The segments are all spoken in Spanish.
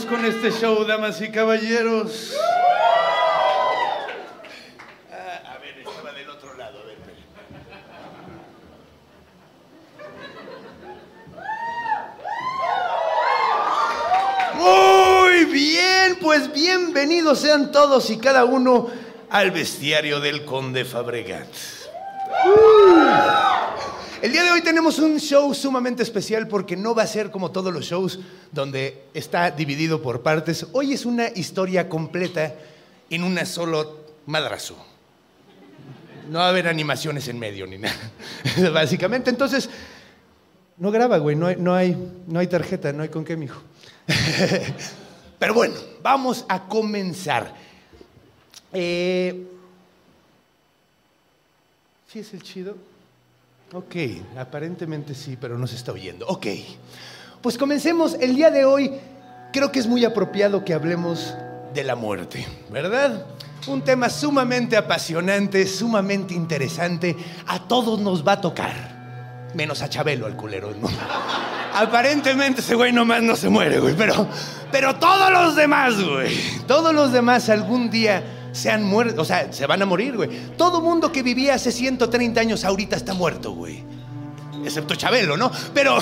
Con este show, damas y caballeros. Ah, a ver, estaba del otro lado, a ver. Muy bien, pues bienvenidos sean todos y cada uno al bestiario del Conde Fabregat. El día de hoy tenemos un show sumamente especial porque no va a ser como todos los shows donde está dividido por partes. Hoy es una historia completa en una solo madrazo. No va a haber animaciones en medio ni nada. Básicamente, entonces, no graba, güey, no hay, no, hay, no hay tarjeta, no hay con qué, mijo. Pero bueno, vamos a comenzar. Eh, ¿Sí es el chido? Ok, aparentemente sí, pero no se está oyendo. Ok, pues comencemos. El día de hoy creo que es muy apropiado que hablemos de la muerte, ¿verdad? Un tema sumamente apasionante, sumamente interesante. A todos nos va a tocar, menos a Chabelo, al culero. ¿no? Aparentemente ese güey nomás no se muere, güey, pero, pero todos los demás, güey, todos los demás algún día se han muerto, o sea, se van a morir, güey. Todo mundo que vivía hace 130 años ahorita está muerto, güey. Excepto Chabelo, ¿no? Pero,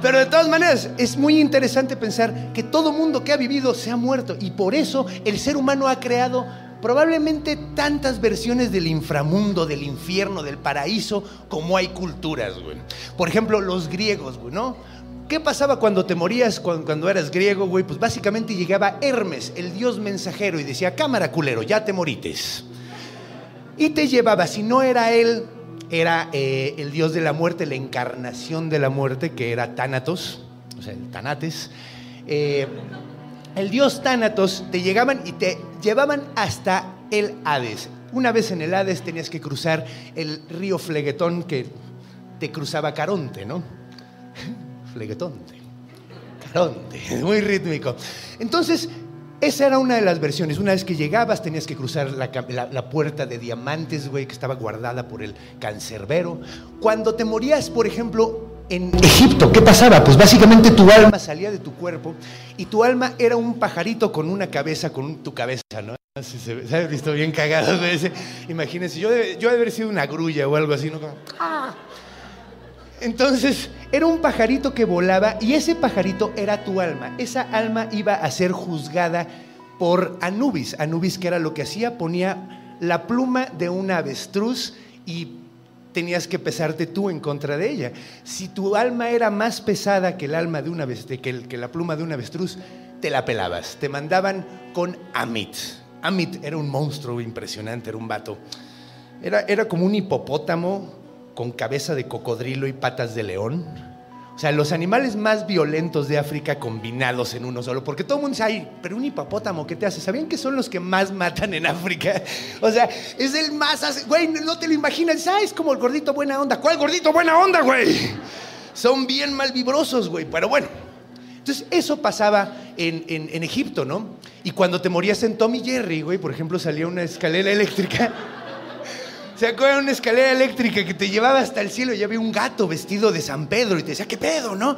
pero de todas maneras, es muy interesante pensar que todo mundo que ha vivido se ha muerto y por eso el ser humano ha creado probablemente tantas versiones del inframundo, del infierno, del paraíso, como hay culturas, güey. Por ejemplo, los griegos, güey, ¿no? ¿Qué pasaba cuando te morías cuando, eras griego, güey? Pues básicamente llegaba Hermes, el dios mensajero, y decía, cámara culero, ya te morites. Y te llevaba, si no era él, era eh, el dios de la muerte, la encarnación de la muerte, que era Tánatos, o sea, el Tanates. Eh, el dios Tánatos te llegaban y te llevaban hasta el Hades. Una vez en el Hades tenías que cruzar el río Flegetón que te cruzaba Caronte, ¿no? Flegetonte. Caronte, muy rítmico. Entonces, esa era una de las versiones. Una vez que llegabas, tenías que cruzar la, la- puerta de diamantes, güey, que estaba guardada por el cancerbero. Cuando te morías, por ejemplo, en Egipto, ¿qué pasaba? Pues básicamente tu alma salía de tu cuerpo y tu alma era un pajarito con una cabeza, con tu cabeza, ¿no? Así se, ha visto bien cagado, güey. Imagínense, yo de, yo haber sido una grulla o algo así, ¿no? ¡ah! Entonces, era un pajarito que volaba y ese pajarito era tu alma. Esa alma iba a ser juzgada por Anubis. Anubis, que era lo que hacía, ponía la pluma de un avestruz y tenías que pesarte tú en contra de ella. Si tu alma era más pesada que el alma de una que la pluma de un avestruz, te la pelabas. Te mandaban con Amit. Amit era un monstruo impresionante, era un vato. Era, era como un hipopótamo con cabeza de cocodrilo y patas de león. O sea, los animales más violentos de África combinados en uno solo. Porque todo el mundo dice, ay, pero un hipopótamo, ¿qué te hace? ¿Sabían que son los que más matan en África? O sea, es el más... Güey, no te lo imaginas. Ah, es como el gordito buena onda. ¿Cuál gordito buena onda, güey? Son bien malvibrosos, güey. Pero bueno. Entonces, eso pasaba en, en- Egipto, ¿no? Y cuando te morías en Tommy Jerry, güey, por ejemplo, salía una escalera eléctrica. ¿Se acuerdan una escalera eléctrica que te llevaba hasta el cielo y había un gato vestido de San Pedro y te decía, ¿qué pedo, no?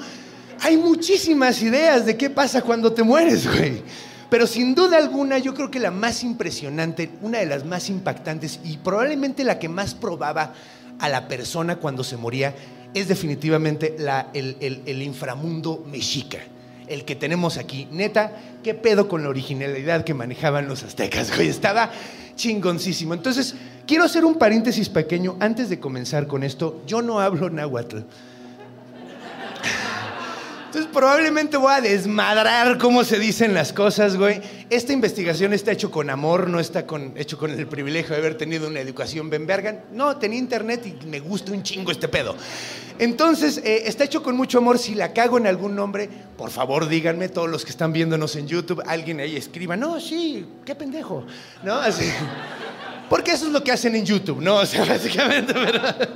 Hay muchísimas ideas de qué pasa cuando te mueres, güey. Pero sin duda alguna, yo creo que la más impresionante, una de las más impactantes y probablemente la que más probaba a la persona cuando se moría, es definitivamente el- el inframundo mexica. El que tenemos aquí. Neta, ¿qué pedo con la originalidad que manejaban los aztecas? Güey, estaba chingoncísimo. Entonces, quiero hacer un paréntesis pequeño antes de comenzar con esto. Yo no hablo náhuatl. Entonces probablemente voy a desmadrar cómo se dicen las cosas, güey. Esta investigación está hecho con amor, no está con, hecho con el privilegio de haber tenido una educación ben. No, tenía internet y me gusta un chingo este pedo. Entonces, eh, está hecho con mucho amor. Si la cago en algún nombre, por favor díganme, todos los que están viéndonos en YouTube, alguien ahí escriba, no, sí, qué pendejo. ¿No? Así. Porque eso es lo que hacen en YouTube, ¿no? O sea, básicamente, ¿verdad?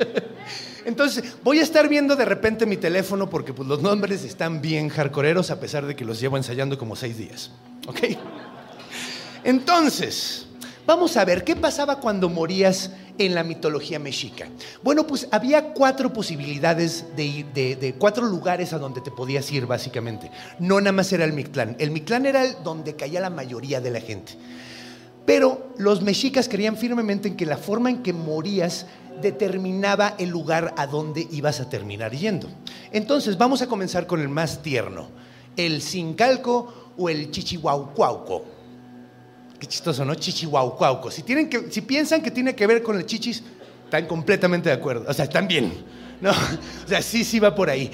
Entonces, voy a estar viendo de repente mi teléfono porque pues, los nombres están bien hardcoreeros a pesar de que los llevo ensayando como seis días. ¿Ok? Entonces, vamos a ver, ¿qué pasaba cuando morías en la mitología mexica? Bueno, pues había cuatro posibilidades de ir, de, cuatro lugares a donde te podías ir, básicamente. No nada más era el Mictlán. El Mictlán era el donde caía la mayoría de la gente. Pero los mexicas creían firmemente en que la forma en que morías determinaba el lugar a donde ibas a terminar yendo. Entonces, vamos a comenzar con el más tierno, el Sincalco o el Chichihuaucuauco. Qué chistoso, ¿no? Chichihuaucuauco. Si, si piensan que tiene que ver con el chichis, están completamente de acuerdo. O sea, están bien. ¿no? O sea, sí, sí va por ahí.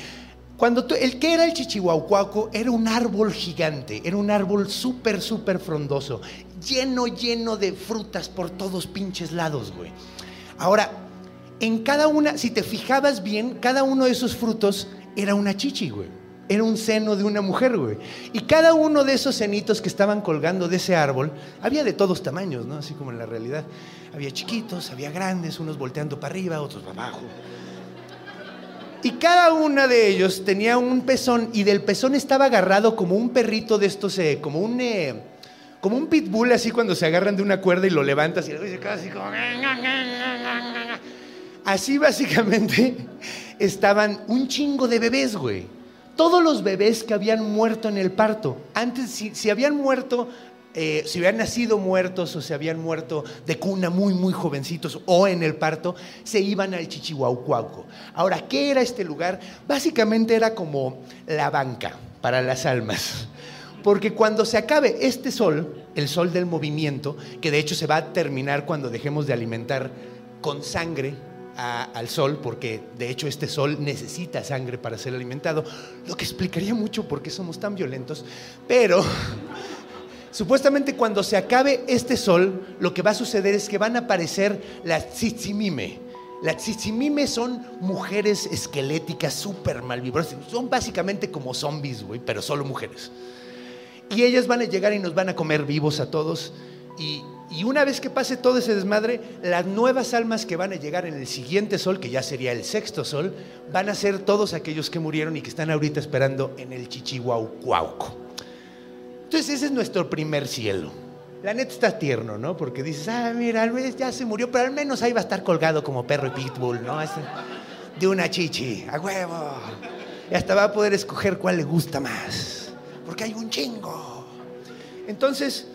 Cuando tú- el que era el chichihuaucuaco era un árbol gigante, era un árbol súper, súper frondoso, lleno, lleno de frutas por todos pinches lados, güey. Ahora, en cada una, si te fijabas bien, cada uno de esos frutos era una chichi, güey. Era un seno de una mujer, güey. Y cada uno de esos cenitos que estaban colgando de ese árbol, había de todos tamaños, ¿no? Así como en la realidad. Había chiquitos, había grandes, unos volteando para arriba, otros para abajo. Y cada uno de ellos tenía un pezón y del pezón estaba agarrado como un perrito de estos, eh, como un eh, como un pitbull así cuando se agarran de una cuerda y lo levantas y se queda así como Así básicamente estaban un chingo de bebés, güey. Todos los bebés que habían muerto en el parto. Antes, si, si habían muerto, eh, si habían nacido muertos o se habían muerto de cuna muy, muy jovencitos o en el parto, se iban al Chichihuaucuauco. Ahora, ¿qué era este lugar? Básicamente era como la banca para las almas. Porque cuando se acabe este sol, el sol del movimiento, que de hecho se va a terminar cuando dejemos de alimentar con sangre al sol, porque de hecho este sol necesita sangre para ser alimentado, lo que explicaría mucho por qué somos tan violentos, pero supuestamente cuando se acabe este sol, lo que va a suceder es que van a aparecer las tzitzimime. Las tzitzimime son mujeres esqueléticas súper malvibrosas, son básicamente como zombies, güey, pero solo mujeres. Y ellas van a llegar y nos van a comer vivos a todos. Y, y una vez que pase todo ese desmadre, las nuevas almas que van a llegar en el siguiente sol, que ya sería el sexto sol, van a ser todos aquellos que murieron y que están ahorita esperando en el Chichihuaucuauco. Entonces ese es nuestro primer cielo. La neta está tierno, ¿no? Porque dices, ah, mira, menos ya se murió, pero al menos ahí va a estar colgado como perro y pitbull, ¿no? Es de una chichi, a huevo. Y hasta va a poder escoger cuál le gusta más. Porque hay un chingo. Entonces,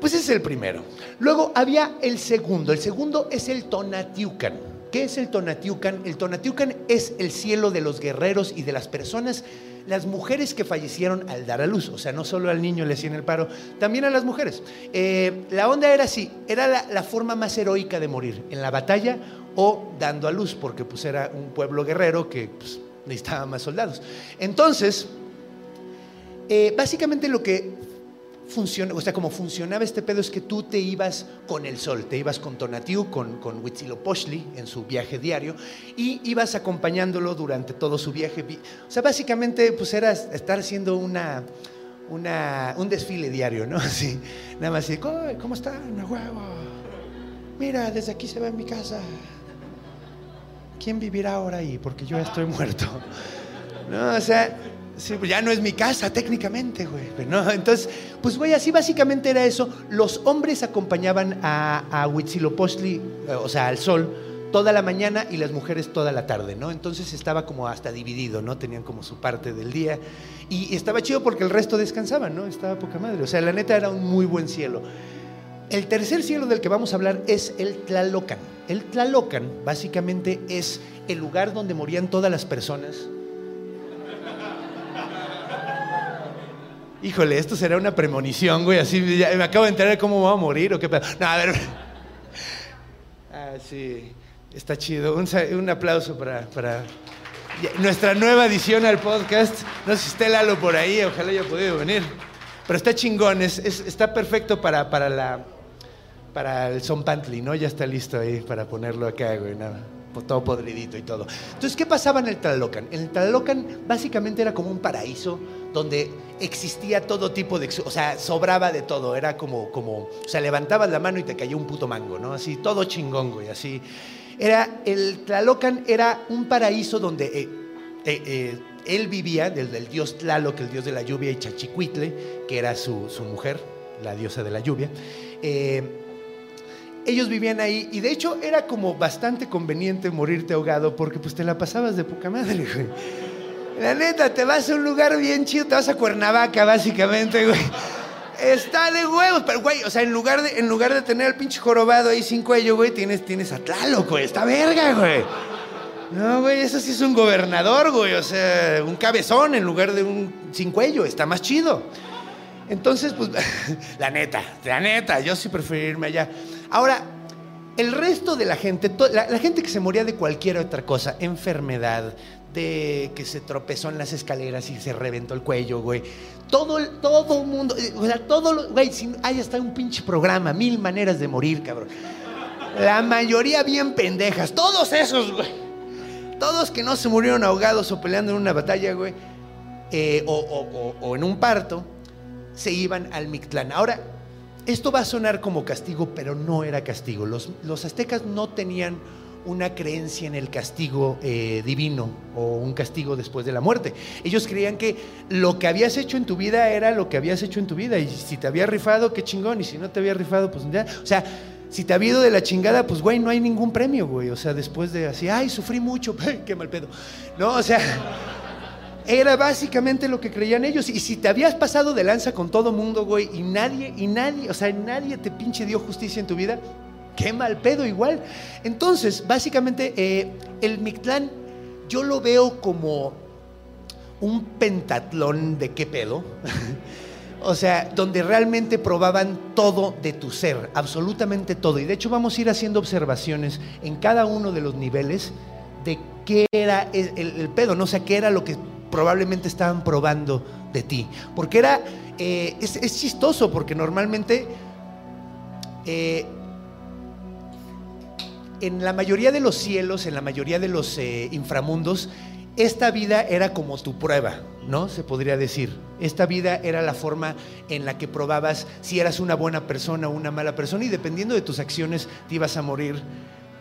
pues ese es el primero. Luego había el segundo. El segundo es el Tonatiucan. ¿Qué es el Tonatiucan? El Tonatiucan es el cielo de los guerreros y de las personas, las mujeres que fallecieron al dar a luz. O sea, no solo al niño le hacían el paro, también a las mujeres. Eh, la onda era así, era la, forma más heroica de morir, en la batalla o dando a luz, porque pues era un pueblo guerrero que pues, necesitaba más soldados. Entonces, eh, básicamente lo que funciona, o sea, como funcionaba este pedo es que tú te ibas con el sol, te ibas con Tonatiu, con, con Huitzilopochtli en su viaje diario y ibas acompañándolo durante todo su viaje. Vi- O sea, básicamente pues era estar haciendo una, una, un desfile diario, ¿no? Así, nada más así, "Ay, ¿cómo están? Huevo. Mira, desde aquí se ve mi casa. ¿Quién vivirá ahora ahí? Porque yo estoy muerto. No, o sea, sí, pues ya no es mi casa técnicamente, güey. entonces, pues güey, así básicamente era eso. Los hombres acompañaban a, a Huitzilopochtli, eh, o sea, al sol, toda la mañana y las mujeres toda la tarde, ¿no? Entonces estaba como hasta dividido, ¿no? Tenían como su parte del día. Y estaba chido porque el resto descansaban, ¿no? Estaba poca madre. O sea, la neta era un muy buen cielo. El tercer cielo del que vamos a hablar es el Tlalocan. El Tlalocan básicamente es el lugar donde morían todas las personas. Híjole, esto será una premonición, güey. Así me acabo de enterar de cómo voy a morir o qué pedo. No, a ver. Ah, sí. Está chido. Un, aplauso para, para, nuestra nueva edición al podcast. No sé si está Lalo por ahí, ojalá haya podido venir. Pero está chingón, está perfecto para, para, la, para el Son Pantly, ¿no? Ya está listo ahí para ponerlo acá, güey. Nada, todo podridito y todo. Entonces, ¿qué pasaba en el Tlalocan? El Tlalocan básicamente era como un paraíso donde existía todo tipo de, o sea, sobraba de todo, era como, como, o sea, levantabas la mano y te cayó un puto mango, ¿no? Así, todo chingón, güey, así. Era, el Tlalocan era un paraíso donde eh, eh, eh, él vivía, del, del, dios Tlaloc, el dios de la lluvia, y Chachicuitle, que era su, mujer, la diosa de la lluvia. ellos vivían ahí y de hecho era como bastante conveniente morirte ahogado porque pues te la pasabas de poca madre, güey. La neta, te vas a un lugar bien chido, te vas a Cuernavaca, básicamente, güey. Está de huevos, pero güey, o sea, en lugar de, en lugar de tener al pinche jorobado ahí sin cuello, güey, tienes, tienes a Tlaloc, güey, está verga, güey. No, güey, eso sí es un gobernador, güey, o sea, un cabezón en lugar de un sin cuello, está más chido. Entonces, pues, la neta, la neta, yo sí prefiero irme allá. Ahora, el resto de la gente, la, gente que se moría de cualquier otra cosa, enfermedad, de que se tropezó en las escaleras y se reventó el cuello, güey. Todo, todo mundo, eh, o sea, todo, güey, hay hasta un pinche programa, mil maneras de morir, cabrón. La mayoría bien pendejas, todos esos, güey. Todos que no se murieron ahogados o peleando en una batalla, güey, eh, o, en un parto, se iban al Mictlán. Ahora, esto va a sonar como castigo, pero no era castigo. Los, los aztecas no tenían una creencia en el castigo eh, divino o un castigo después de la muerte. Ellos creían que lo que habías hecho en tu vida era lo que habías hecho en tu vida y si te había rifado, qué chingón, y si no te había rifado, pues ya. O sea, si te ha habido de la chingada, pues güey, no hay ningún premio, güey. O sea, después de así, ay, sufrí mucho, qué mal pedo. No, o sea, era básicamente lo que creían ellos. Y si te habías pasado de lanza con todo mundo, güey, y nadie, y nadie, o sea, nadie te pinche dio justicia en tu vida, qué mal pedo igual. Entonces, básicamente, eh, el Mictlán yo lo veo como un pentatlón de qué pedo. o sea, donde realmente probaban todo de tu ser, absolutamente todo. Y de hecho vamos a ir haciendo observaciones en cada uno de los niveles de qué era el, pedo, no o sea, qué era lo que probablemente estaban probando de ti. Porque era, eh, es, chistoso, porque normalmente eh, en la mayoría de los cielos, en la mayoría de los eh, inframundos, esta vida era como tu prueba, ¿no? Se podría decir. Esta vida era la forma en la que probabas si eras una buena persona o una mala persona y dependiendo de tus acciones te ibas a morir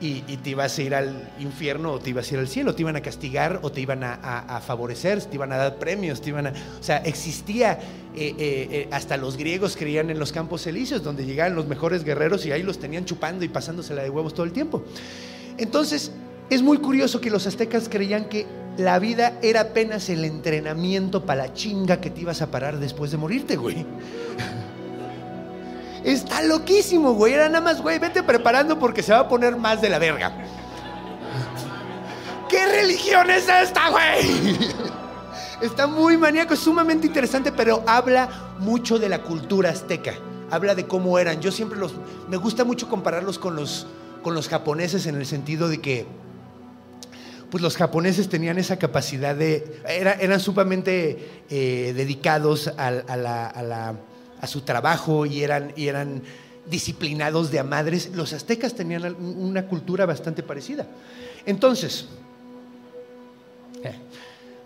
y, te ibas a ir al infierno o te ibas a ir al cielo, te iban a castigar o te iban a, favorecer, te iban a dar premios, te iban a... O sea, existía, eh, eh, eh, hasta los griegos creían en los campos elíseos, donde llegaban los mejores guerreros y ahí los tenían chupando y pasándosela de huevos todo el tiempo. Entonces, es muy curioso que los aztecas creían que la vida era apenas el entrenamiento para la chinga que te ibas a parar después de morirte, güey. Está loquísimo, güey. Era nada más, güey, vete preparando porque se va a poner más de la verga. ¿Qué religión es esta, güey? Está muy maníaco, es sumamente interesante, pero habla mucho de la cultura azteca. Habla de cómo eran. Yo siempre los. Me gusta mucho compararlos con los, con los japoneses en el sentido de que. Pues los japoneses tenían esa capacidad de. eran sumamente eh, dedicados a la su trabajo y eran, y eran disciplinados de a madres. Los aztecas tenían una cultura bastante parecida. Entonces, eh,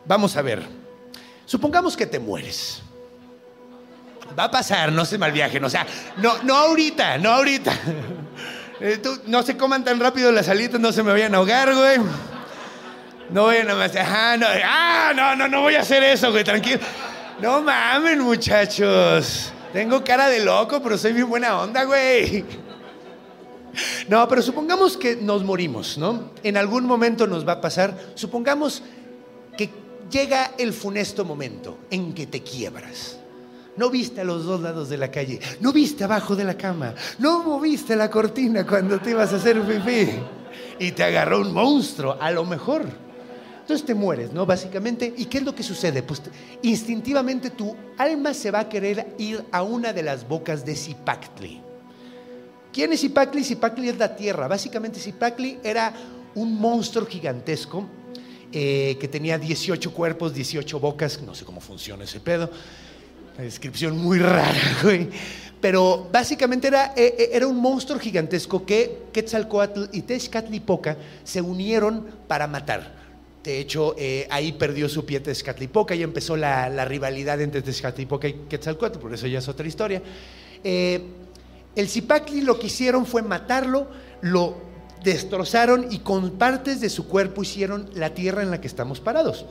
vamos a ver. Supongamos que te mueres. Va a pasar, no se mal viajen. O sea, no, no ahorita, no ahorita. Eh, no se coman tan rápido las alitas, no se me vayan a ahogar, güey. No vayan a más. Ajá, no, ah, no, no, no voy a hacer eso, güey, tranquilo. No mamen, muchachos. Tengo cara de loco, pero soy bien buena onda, güey. No, pero supongamos que nos morimos, ¿no? En algún momento nos va a pasar. Supongamos que llega el funesto momento en que te quiebras. No viste a los dos lados de la calle, no viste abajo de la cama, no moviste la cortina cuando te ibas a hacer pipí y te agarró un monstruo, a lo mejor. Entonces te mueres, ¿no? Básicamente, ¿y qué es lo que sucede? Pues instintivamente tu alma se va a querer ir a una de las bocas de Zipactli. ¿Quién es Zipactli? Zipactli es la tierra. Básicamente Zipactli era un monstruo gigantesco eh, que tenía 18 cuerpos, 18 bocas, no sé cómo funciona ese pedo. Una descripción muy rara, güey. Pero básicamente era, eh, eh, era un monstruo gigantesco que Quetzalcoatl y Tezcatlipoca se unieron para matar. De hecho, ahí perdió su pie Tezcatlipoca y empezó la, la, rivalidad entre Tezcatlipoca y Quetzalcoatl, por eso ya es otra historia. el Zipacli lo que hicieron fue matarlo, lo destrozaron y con partes de su cuerpo hicieron la tierra en la que estamos parados.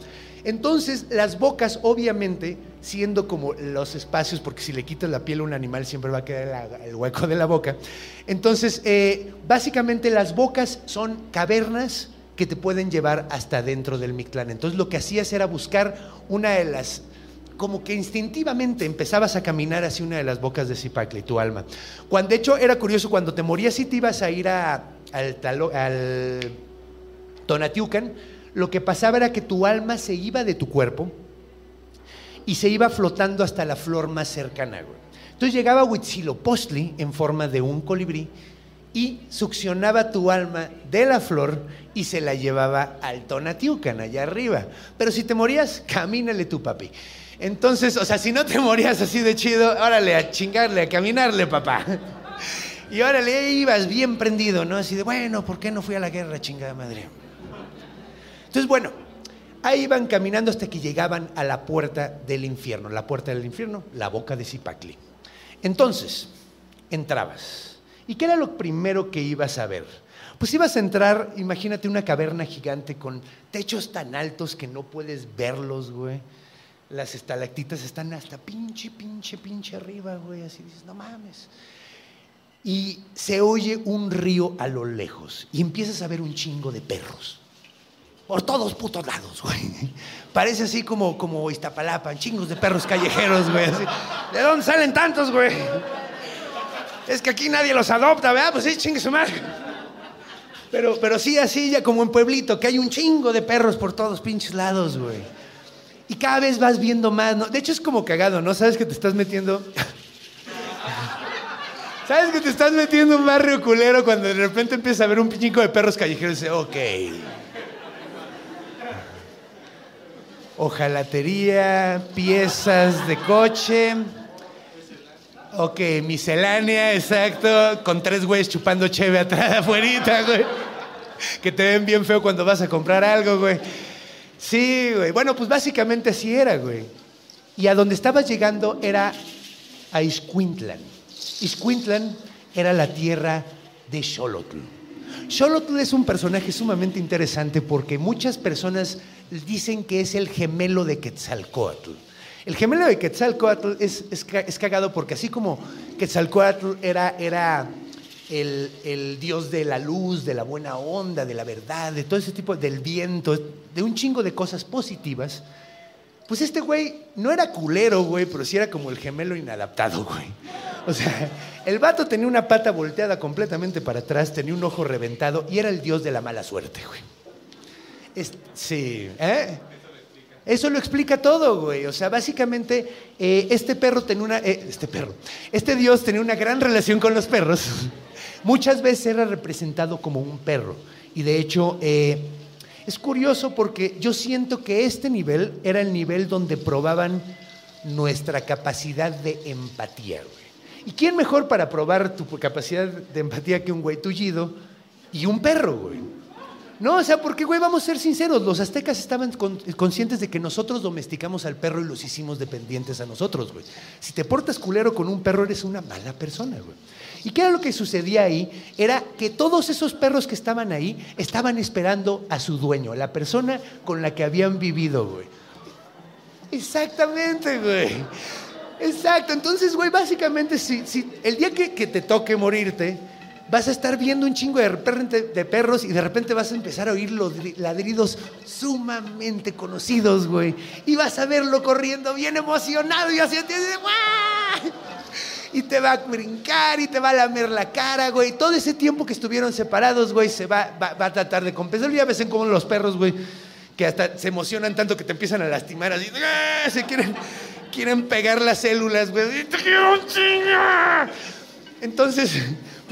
Entonces, las bocas, obviamente, siendo como los espacios, porque si le quitas la piel a un animal siempre va a quedar el hueco de la boca. Entonces, eh, básicamente las bocas son cavernas que te pueden llevar hasta dentro del Mictlán. Entonces, lo que hacías era buscar una de las como que instintivamente empezabas a caminar hacia una de las bocas de Zipacle, tu alma. Cuando, de hecho, era curioso, cuando te morías y te ibas a ir a, al, al Tonatiucan, lo que pasaba era que tu alma se iba de tu cuerpo y se iba flotando hasta la flor más cercana. Entonces llegaba Huitzilopochtli en forma de un colibrí y succionaba tu alma de la flor y se la llevaba al Tonatiucan, allá arriba. Pero si te morías, camínale tu papi. Entonces, o sea, si no te morías así de chido, órale, a chingarle, a caminarle, papá. Y órale, ibas bien prendido, ¿no? Así de, bueno, ¿por qué no fui a la guerra, chingada madre? Entonces, bueno, ahí iban caminando hasta que llegaban a la puerta del infierno. La puerta del infierno, la boca de Zipacli. Entonces, entrabas. ¿Y qué era lo primero que ibas a ver? Pues ibas a entrar, imagínate una caverna gigante con techos tan altos que no puedes verlos, güey. Las estalactitas están hasta pinche, pinche, pinche arriba, güey. Así dices, no mames. Y se oye un río a lo lejos y empiezas a ver un chingo de perros por todos putos lados, güey. Parece así como, como Iztapalapa, chingos de perros callejeros, güey. ¿De dónde salen tantos, güey? Es que aquí nadie los adopta, ¿verdad? Pues sí, chingue su madre. Pero, pero sí, así ya como en Pueblito, que hay un chingo de perros por todos pinches lados, güey. Y cada vez vas viendo más, ¿no? De hecho es como cagado, ¿no? ¿Sabes que te estás metiendo? ¿Sabes que te estás metiendo un barrio culero cuando de repente empiezas a ver un chingo de perros callejeros y dices, ok. hojalatería, piezas de coche. Ok, miscelánea, exacto, con tres güeyes chupando cheve atrás afuera, güey. Que te ven bien feo cuando vas a comprar algo, güey. Sí, güey. Bueno, pues básicamente así era, güey. Y a donde estabas llegando era a Iscuintlan. Iscuintlan era la tierra de Xolotl. Xolotl es un personaje sumamente interesante porque muchas personas dicen que es el gemelo de Quetzalcoatl. El gemelo de Quetzalcoatl es, es, cagado porque así como Quetzalcoatl era, era el, dios de la luz, de la buena onda, de la verdad, de todo ese tipo, del viento, de un chingo de cosas positivas, pues este güey no era culero, güey, pero sí era como el gemelo inadaptado, güey. O sea, el vato tenía una pata volteada completamente para atrás, tenía un ojo reventado y era el dios de la mala suerte, güey sí, ¿eh? Eso lo explica todo, güey. O sea, básicamente, eh, este perro tenía una. Eh, este perro. Este Dios tenía una gran relación con los perros. Muchas veces era representado como un perro. Y de hecho, es curioso porque yo siento que este nivel era el nivel donde probaban nuestra capacidad de empatía, güey. ¿Y quién mejor para probar tu capacidad de empatía que un güey tullido y un perro, güey? No, o sea, porque, güey, vamos a ser sinceros, los aztecas estaban conscientes de que nosotros domesticamos al perro y los hicimos dependientes a nosotros, güey. Si te portas culero con un perro, eres una mala persona, güey. ¿Y qué era lo que sucedía ahí? Era que todos esos perros que estaban ahí estaban esperando a su dueño, la persona con la que habían vivido, güey. Exactamente, güey. Exacto. Entonces, güey, básicamente, si, si el día que, que te toque morirte, vas a estar viendo un chingo de, perros y de repente vas a empezar a oír los ladridos sumamente conocidos, güey. Y vas a verlo corriendo bien emocionado y así, y te va a brincar y te va a lamer la cara, güey. Todo ese tiempo que estuvieron separados, güey, se va, a tratar de compensar. Ya ves como los perros, güey, que hasta se emocionan tanto que te empiezan a lastimar así. ¡ah! Se quieren, quieren pegar las células, güey. ¡Te quiero Entonces,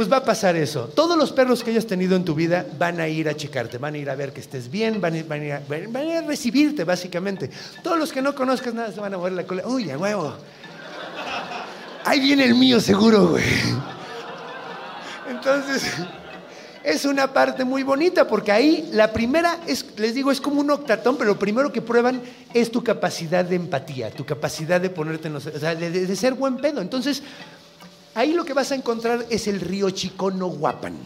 pues va a pasar eso. Todos los perros que hayas tenido en tu vida van a ir a checarte, van a ir a ver que estés bien, van a, ir, a, recibirte, básicamente. Todos los que no conozcas nada se van a mover la cola. Uy, a huevo ahí viene el mío seguro, güey. Entonces, es una parte muy bonita porque ahí la primera, es, les digo, es como un octatón, pero lo primero que prueban es tu capacidad de empatía, tu capacidad de ponerte en los, o sea, de, ser buen pedo. Entonces, ahí lo que vas a encontrar es el río Chicono-Guapan.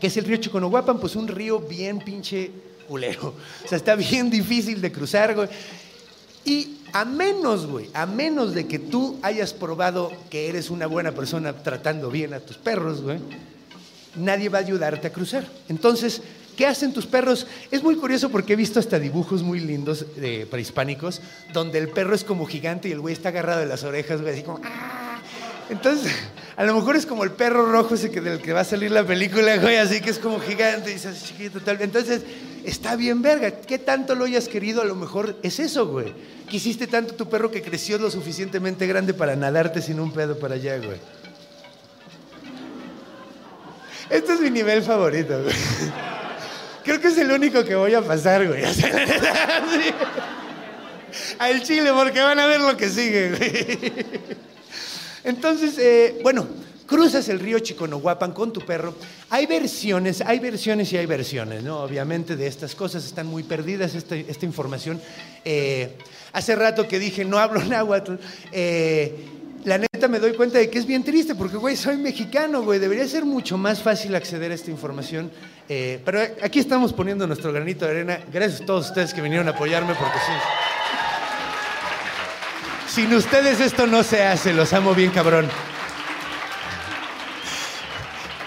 ¿Qué es el río Chicono-Guapan? Pues un río bien pinche culero. O sea, está bien difícil de cruzar, güey. Y a menos, güey, a menos de que tú hayas probado que eres una buena persona tratando bien a tus perros, güey, nadie va a ayudarte a cruzar. Entonces, ¿qué hacen tus perros? Es muy curioso porque he visto hasta dibujos muy lindos de prehispánicos donde el perro es como gigante y el güey está agarrado de las orejas, güey, así como ¡ah! Entonces, a lo mejor es como el perro rojo ese que del que va a salir la película, güey, así que es como gigante y dices, chiquito. Entonces, está bien verga. ¿Qué tanto lo hayas querido? A lo mejor es eso, güey. Quisiste tanto tu perro que creció lo suficientemente grande para nadarte sin un pedo para allá, güey. Este es mi nivel favorito, güey. Creo que es el único que voy a pasar, güey. Al chile, porque van a ver lo que sigue, güey. Entonces, eh, bueno, cruzas el río Chiconohuapan con tu perro. Hay versiones, hay versiones y hay versiones, ¿no? Obviamente de estas cosas están muy perdidas esta, esta información. Eh, hace rato que dije, no hablo náhuatl. Eh, la neta me doy cuenta de que es bien triste porque, güey, soy mexicano, güey. Debería ser mucho más fácil acceder a esta información. Eh, pero aquí estamos poniendo nuestro granito de arena. Gracias a todos ustedes que vinieron a apoyarme porque sí. Sin ustedes esto no se hace, los amo bien cabrón.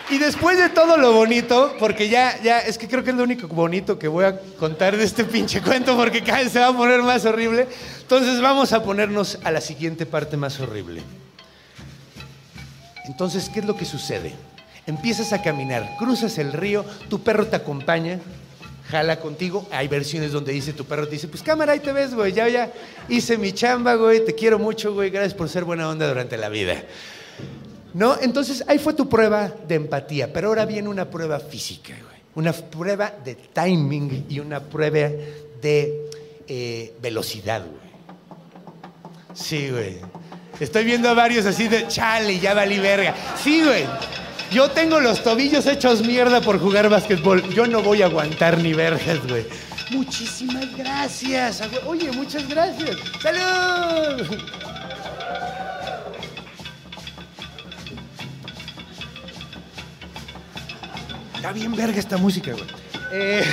Y después de todo lo bonito, porque ya, ya, es que creo que es lo único bonito que voy a contar de este pinche cuento, porque cada vez se va a poner más horrible. Entonces vamos a ponernos a la siguiente parte más horrible. Entonces, ¿qué es lo que sucede? Empiezas a caminar, cruzas el río, tu perro te acompaña, jala contigo. Hay versiones donde dice tu perro dice, pues cámara, ahí te ves, güey, ya, ya hice mi chamba, güey, te quiero mucho, güey, gracias por ser buena onda durante la vida. ¿No? Entonces ahí fue tu prueba de empatía, pero ahora viene una prueba física, güey. Una prueba de timing y una prueba de eh, velocidad, güey. Sí, güey. Estoy viendo a varios así de chale, ya valí verga. Sí, güey. Yo tengo los tobillos hechos mierda por jugar básquetbol. Yo no voy a aguantar ni vergas, güey. Muchísimas gracias. Oye, muchas gracias. ¡Salud! Está bien verga esta música, güey. Eh,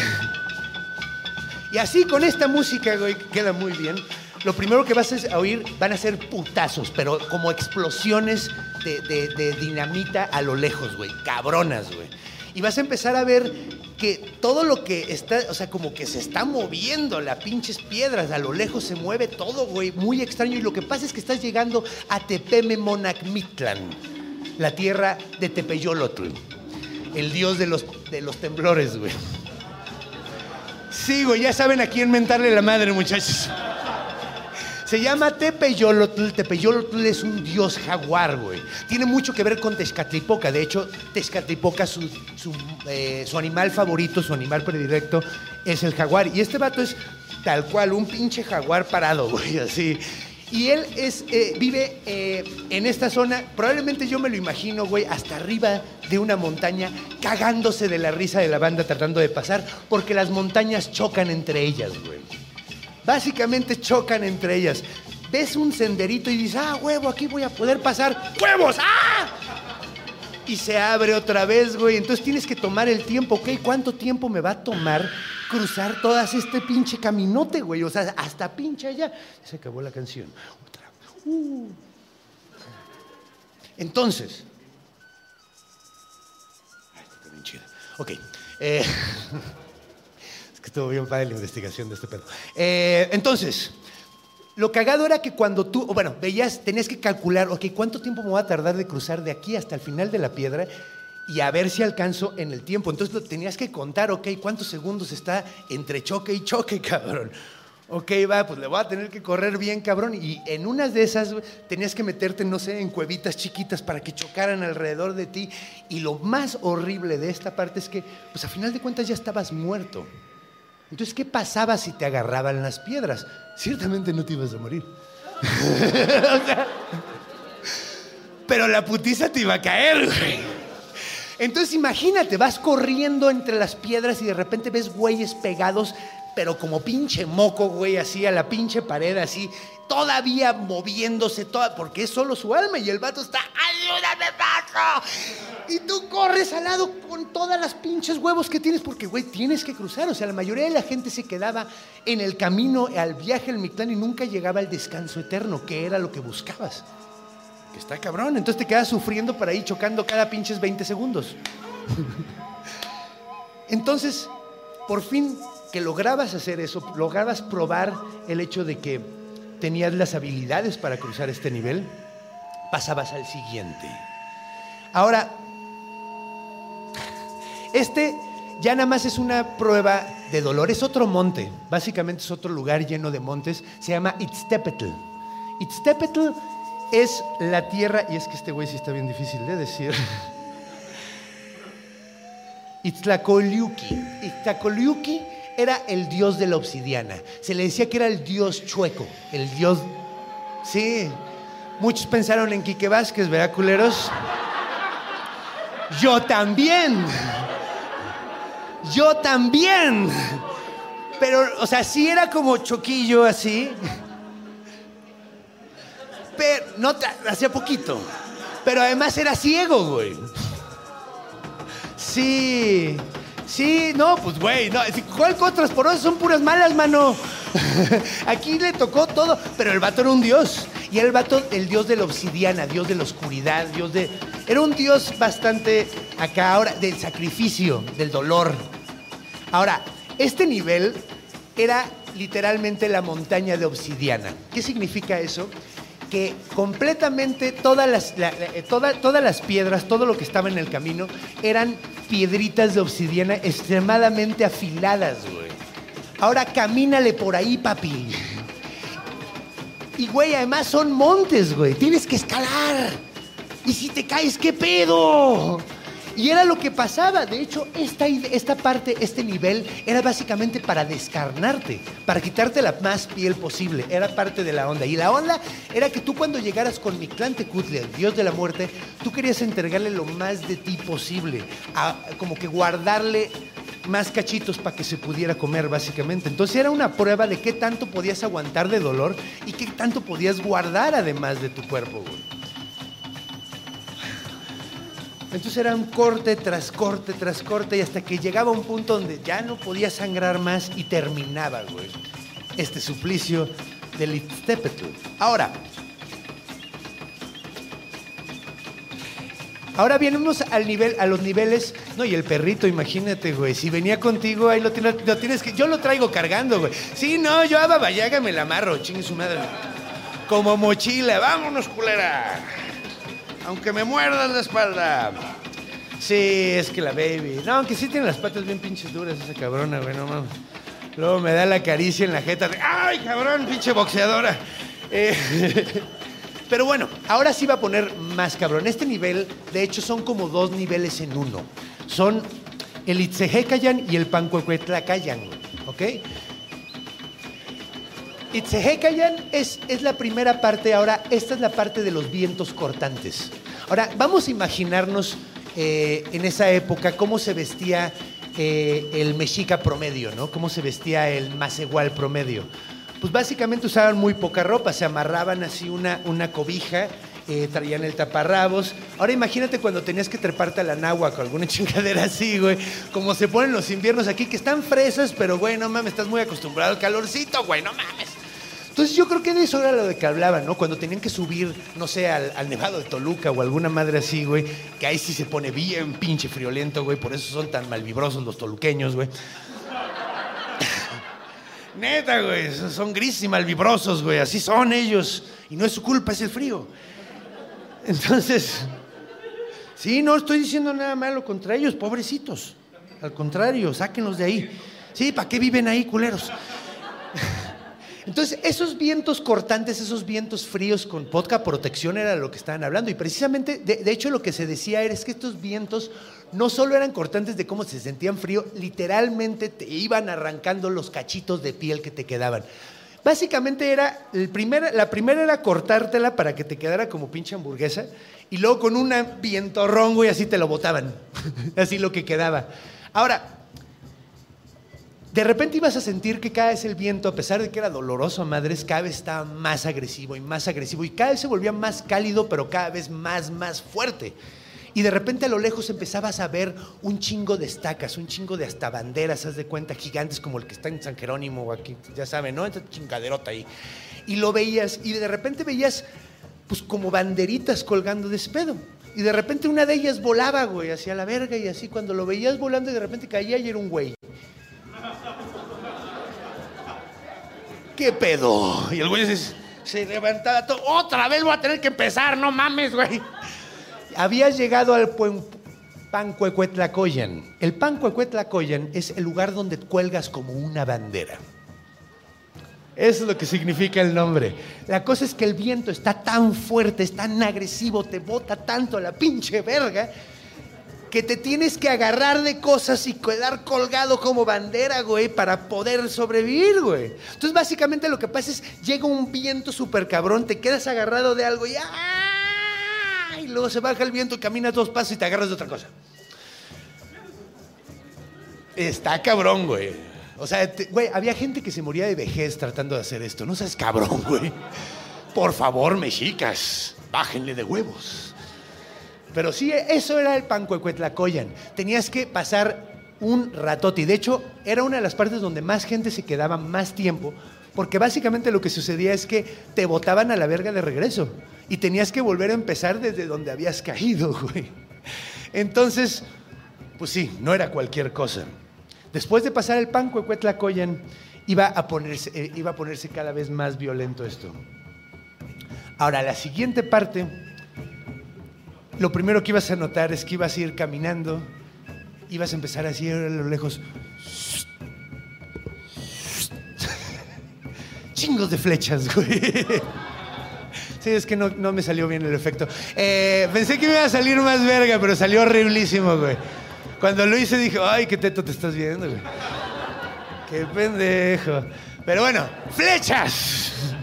y así con esta música, güey, queda muy bien. Lo primero que vas a oír van a ser putazos, pero como explosiones de, dinamita a lo lejos, güey. Cabronas, güey. Y vas a empezar a ver que todo lo que está, o sea, como que se está moviendo, las pinches piedras, a lo lejos se mueve todo, güey, muy extraño. Y lo que pasa es que estás llegando a Tepeme Monacmitlan, la tierra de Tepeyolotl el dios de los, temblores, güey. Sí, güey, ya saben a quién mentarle la madre, muchachos. Se llama Tepeyolotl. Tepeyolotl es un dios jaguar, güey. Tiene mucho que ver con Tezcatlipoca. De hecho, Tezcatlipoca, su, su, eh, su animal favorito, su animal predilecto, es el jaguar. Y este vato es tal cual, un pinche jaguar parado, güey, así. Y él es, eh, vive eh, en esta zona, probablemente yo me lo imagino, güey, hasta arriba de una montaña, cagándose de la risa de la banda tratando de pasar, porque las montañas chocan entre ellas, güey. Básicamente chocan entre ellas. Ves un senderito y dices, ah, huevo, aquí voy a poder pasar. ¡Huevos! ¡Ah! Y se abre otra vez, güey. Entonces tienes que tomar el tiempo, ¿ok? ¿Cuánto tiempo me va a tomar cruzar todas este pinche caminote, güey. O sea, hasta pinche allá. Se acabó la canción. Uh. Entonces, Ok. eh, que estuvo bien padre la investigación de este pedo. Eh, entonces, lo cagado era que cuando tú, bueno, veías, tenías que calcular, ok, ¿cuánto tiempo me va a tardar de cruzar de aquí hasta el final de la piedra? Y a ver si alcanzo en el tiempo. Entonces tenías que contar, ok, ¿cuántos segundos está entre choque y choque, cabrón? Ok, va, pues le voy a tener que correr bien, cabrón. Y en unas de esas tenías que meterte, no sé, en cuevitas chiquitas para que chocaran alrededor de ti. Y lo más horrible de esta parte es que, pues a final de cuentas ya estabas muerto. Entonces, ¿qué pasaba si te agarraban las piedras? Ciertamente no te ibas a morir. Pero la putiza te iba a caer, güey. Entonces imagínate, vas corriendo entre las piedras y de repente ves güeyes pegados, pero como pinche moco, güey, así a la pinche pared, así, todavía moviéndose, toda, porque es solo su alma y el vato está, ayúdame, vato. Y tú corres al lado con todas las pinches huevos que tienes, porque, güey, tienes que cruzar. O sea, la mayoría de la gente se quedaba en el camino al viaje al Mictlán y nunca llegaba al descanso eterno, que era lo que buscabas. Que está cabrón. Entonces te quedas sufriendo para ir chocando cada pinches 20 segundos. Entonces, por fin que lograbas hacer eso, lograbas probar el hecho de que tenías las habilidades para cruzar este nivel, pasabas al siguiente. Ahora, este ya nada más es una prueba de dolor, es otro monte, básicamente es otro lugar lleno de montes, se llama Itztepetl. Itztepetl es la tierra, y es que este güey sí está bien difícil de decir. Itztlacoliuqui. Itztlacoliuqui era el dios de la obsidiana. Se le decía que era el dios chueco, el dios... Sí, muchos pensaron en Quique Vázquez, ¿verdad, culeros? Yo también. Yo también. Pero, o sea, sí era como choquillo así. Pero, no, hacía poquito. Pero además era ciego, güey. Sí. Sí, no, pues güey, no, ¿cuál otras por eso son puras malas, mano? Aquí le tocó todo, pero el vato era un dios. Y el vato, el dios de la obsidiana, dios de la oscuridad, dios de. Era un dios bastante acá ahora, del sacrificio, del dolor. Ahora, este nivel era literalmente la montaña de obsidiana. ¿Qué significa eso? Que completamente todas las, la- la- eh, toda- todas las piedras, todo lo que estaba en el camino, eran piedritas de obsidiana extremadamente afiladas, güey. Ahora camínale por ahí, papi. Y, güey, además son montes, güey. Tienes que escalar. Y si te caes, ¿qué pedo? Y era lo que pasaba. De hecho, esta, esta parte, este nivel, era básicamente para descarnarte, para quitarte la más piel posible. Era parte de la onda. Y la onda era que tú cuando llegaras con Mictlantecutli, el dios de la muerte, tú querías entregarle lo más de ti posible. como que guardarle más cachitos para que se pudiera comer, básicamente. Entonces era una prueba de qué tanto podías aguantar de dolor y qué tanto podías guardar además de tu cuerpo, güey. Entonces era un corte tras corte tras corte y hasta que llegaba un punto donde ya no podía sangrar más y terminaba, güey, este suplicio del Itztepetl. Ahora, Ahora venimos al nivel, a los niveles. No, y el perrito, imagínate, güey. Si venía contigo, ahí lo tienes, que. Yo lo traigo cargando, güey. Sí, no, yo a Babayaga me la amarro, chingue su madre. Como mochila, vámonos, culera. Aunque me muerdas la espalda. Sí, es que la baby. No, aunque sí tiene las patas bien pinches duras esa cabrona, güey, no mames. Luego me da la caricia en la jeta. de, ¡Ay, cabrón, pinche boxeadora! Eh, Pero bueno, ahora sí va a poner más cabrón. Este nivel, de hecho, son como dos niveles en uno. Son el Itzehecayan y el Pancuecuetlacayan, ¿ok? Itzehecayan es, es la primera parte, ahora esta es la parte de los vientos cortantes. Ahora, vamos a imaginarnos eh, en esa época cómo se vestía eh, el mexica promedio, ¿no? Cómo se vestía el macehual promedio. Pues básicamente usaban muy poca ropa, se amarraban así una, una cobija, eh, traían el taparrabos. Ahora imagínate cuando tenías que treparte a la náhuac o alguna chingadera así, güey. Como se ponen los inviernos aquí, que están fresas, pero güey, no mames, estás muy acostumbrado al calorcito, güey, no mames. Entonces yo creo que de eso era lo de que hablaban, ¿no? Cuando tenían que subir, no sé, al, al Nevado de Toluca o alguna madre así, güey, que ahí sí se pone bien pinche friolento, güey, por eso son tan malvibrosos los toluqueños, güey. Neta, güey, son grises y malvibrosos, güey, así son ellos. Y no es su culpa, es el frío. Entonces, sí, no estoy diciendo nada malo contra ellos, pobrecitos. Al contrario, sáquenlos de ahí. Sí, ¿para qué viven ahí, culeros? Entonces, esos vientos cortantes, esos vientos fríos con poca protección era lo que estaban hablando. Y precisamente, de, hecho, lo que se decía era es que estos vientos no solo eran cortantes de cómo se sentían frío, literalmente te iban arrancando los cachitos de piel que te quedaban. Básicamente era, el la primera era cortártela para que te quedara como pinche hamburguesa y luego con un vientorrongo y así te lo botaban. así lo que quedaba. Ahora, de repente ibas a sentir que cada vez el viento, a pesar de que era doloroso a madres, cada vez estaba más agresivo y más agresivo y cada vez se volvía más cálido, pero cada vez más, más fuerte. Y de repente a lo lejos empezabas a ver un chingo de estacas, un chingo de hasta banderas, haz de cuenta, gigantes como el que está en San Jerónimo, aquí, ya saben, ¿no? Esta chingaderota ahí. Y lo veías, y de repente veías, pues como banderitas colgando de ese pedo. Y de repente una de ellas volaba, güey, hacia la verga, y así cuando lo veías volando, y de repente caía y era un güey. ¿Qué pedo? Y el güey se, se levantaba todo, otra vez voy a tener que empezar, no mames, güey. Habías llegado al Pancuecuetlacoyan. El Pancuecuetlacoyan es el lugar donde cuelgas como una bandera. Eso es lo que significa el nombre. La cosa es que el viento está tan fuerte, es tan agresivo, te bota tanto la pinche verga, que te tienes que agarrar de cosas y quedar colgado como bandera, güey, para poder sobrevivir, güey. Entonces, básicamente lo que pasa es, llega un viento súper cabrón, te quedas agarrado de algo y, ¡ah! y luego se baja el viento, caminas dos pasos y te agarras de otra cosa. Está cabrón, güey. O sea, te, güey, había gente que se moría de vejez tratando de hacer esto. No seas cabrón, güey. Por favor, mexicas, bájenle de huevos. Pero sí, eso era el Pancuecuetlacoyan. Tenías que pasar un ratote. Y de hecho, era una de las partes donde más gente se quedaba más tiempo. Porque básicamente lo que sucedía es que te botaban a la verga de regreso. Y tenías que volver a empezar desde donde habías caído, güey. Entonces, pues sí, no era cualquier cosa. Después de pasar el Pancuecuetlacoyan, iba eh, iba a ponerse cada vez más violento esto. Ahora, la siguiente parte lo primero que ibas a notar es que ibas a ir caminando, ibas a empezar así a lo lejos. Chingos de flechas, güey. Sí, es que no, no me salió bien el efecto. Eh, pensé que iba a salir más verga, pero salió horriblísimo, güey. Cuando lo hice dije, ay, qué teto te estás viendo, güey. Qué pendejo. Pero bueno, flechas.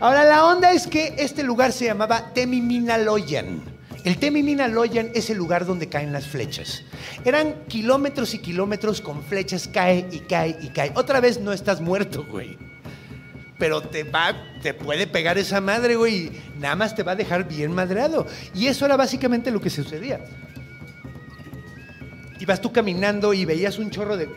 Ahora, la onda es que este lugar se llamaba Temiminaloyan. El Temiminaloyan es el lugar donde caen las flechas. Eran kilómetros y kilómetros con flechas, cae y cae y cae. Otra vez no estás muerto, güey. Pero te va, te puede pegar esa madre, güey, nada más te va a dejar bien madreado. Y eso era básicamente lo que sucedía. Ibas tú caminando y veías un chorro de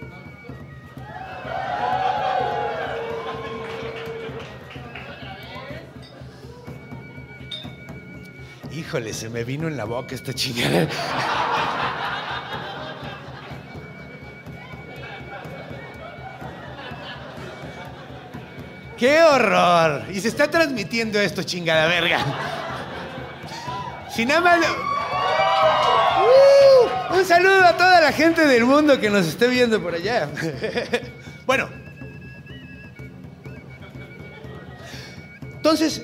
Híjole, se me vino en la boca esta chingada. ¡Qué horror! Y se está transmitiendo esto, chingada verga. Si nada más... ¡Uh! un saludo a toda la gente del mundo que nos esté viendo por allá. bueno. Entonces,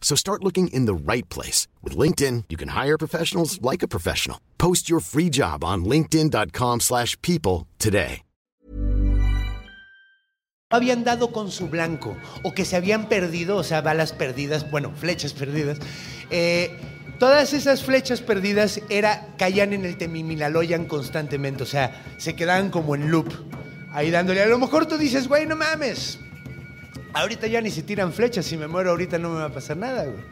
So start looking in the right place. With LinkedIn, you can hire professionals like a professional. Post your free job on linkedin.com slash people today. habían dado con su blanco o que se habían perdido, o sea, balas perdidas, bueno, flechas perdidas. eh, todas esas flechas perdidas era, caían en el Temimilaloyan constantemente, o sea, se quedaban como en loop, ahí dándole. A lo mejor tú dices, güey, no mames. Ahorita ya ni se tiran flechas, si me muero ahorita no me va a pasar nada, güey.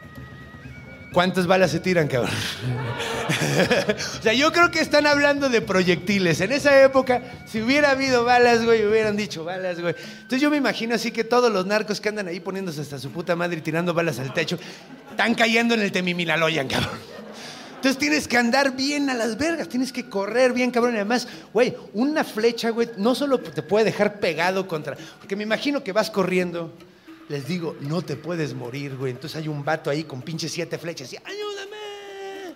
¿Cuántas balas se tiran, cabrón? o sea, yo creo que están hablando de proyectiles. En esa época, si hubiera habido balas, güey, hubieran dicho balas, güey. Entonces yo me imagino así que todos los narcos que andan ahí poniéndose hasta su puta madre y tirando balas al techo, están cayendo en el Temimilaloyan, cabrón. Entonces tienes que andar bien a las vergas, tienes que correr bien, cabrón. Y además, güey, una flecha, güey, no solo te puede dejar pegado contra. Porque me imagino que vas corriendo. Les digo, no te puedes morir, güey. Entonces hay un vato ahí con pinches siete flechas y ayúdame.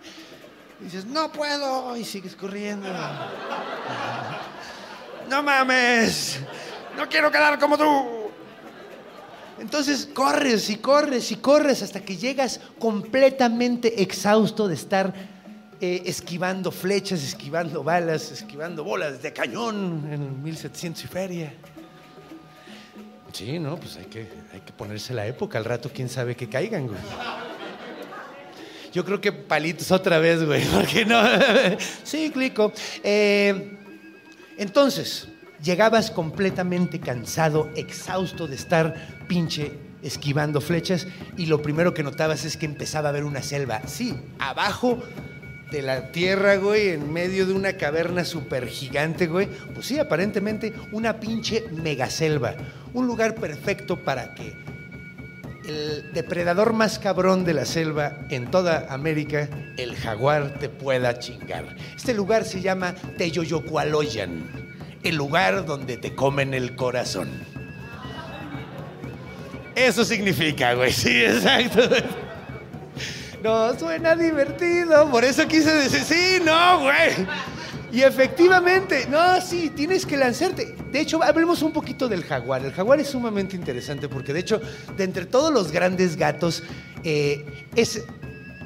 Y dices, no puedo. Y sigues corriendo. No mames. No quiero quedar como tú. Entonces corres y corres y corres hasta que llegas completamente exhausto de estar eh, esquivando flechas, esquivando balas, esquivando bolas de cañón en 1700 y feria. Sí, no, pues hay que, hay que ponerse la época. Al rato, quién sabe que caigan, güey. Yo creo que palitos otra vez, güey, porque no. sí, clico. Eh, entonces, llegabas completamente cansado, exhausto de estar pinche esquivando flechas y lo primero que notabas es que empezaba a haber una selva. Sí, abajo de la tierra, güey, en medio de una caverna súper gigante, güey. Pues sí, aparentemente una pinche megaselva. Un lugar perfecto para que el depredador más cabrón de la selva en toda América, el jaguar, te pueda chingar. Este lugar se llama Teyoyocualoyan, el lugar donde te comen el corazón. Eso significa, güey, sí, exacto. No, suena divertido, por eso quise decir, sí, no, güey. Y efectivamente, no, sí, tienes que lanzarte. De hecho, hablemos un poquito del jaguar. El jaguar es sumamente interesante porque, de hecho, de entre todos los grandes gatos, eh, es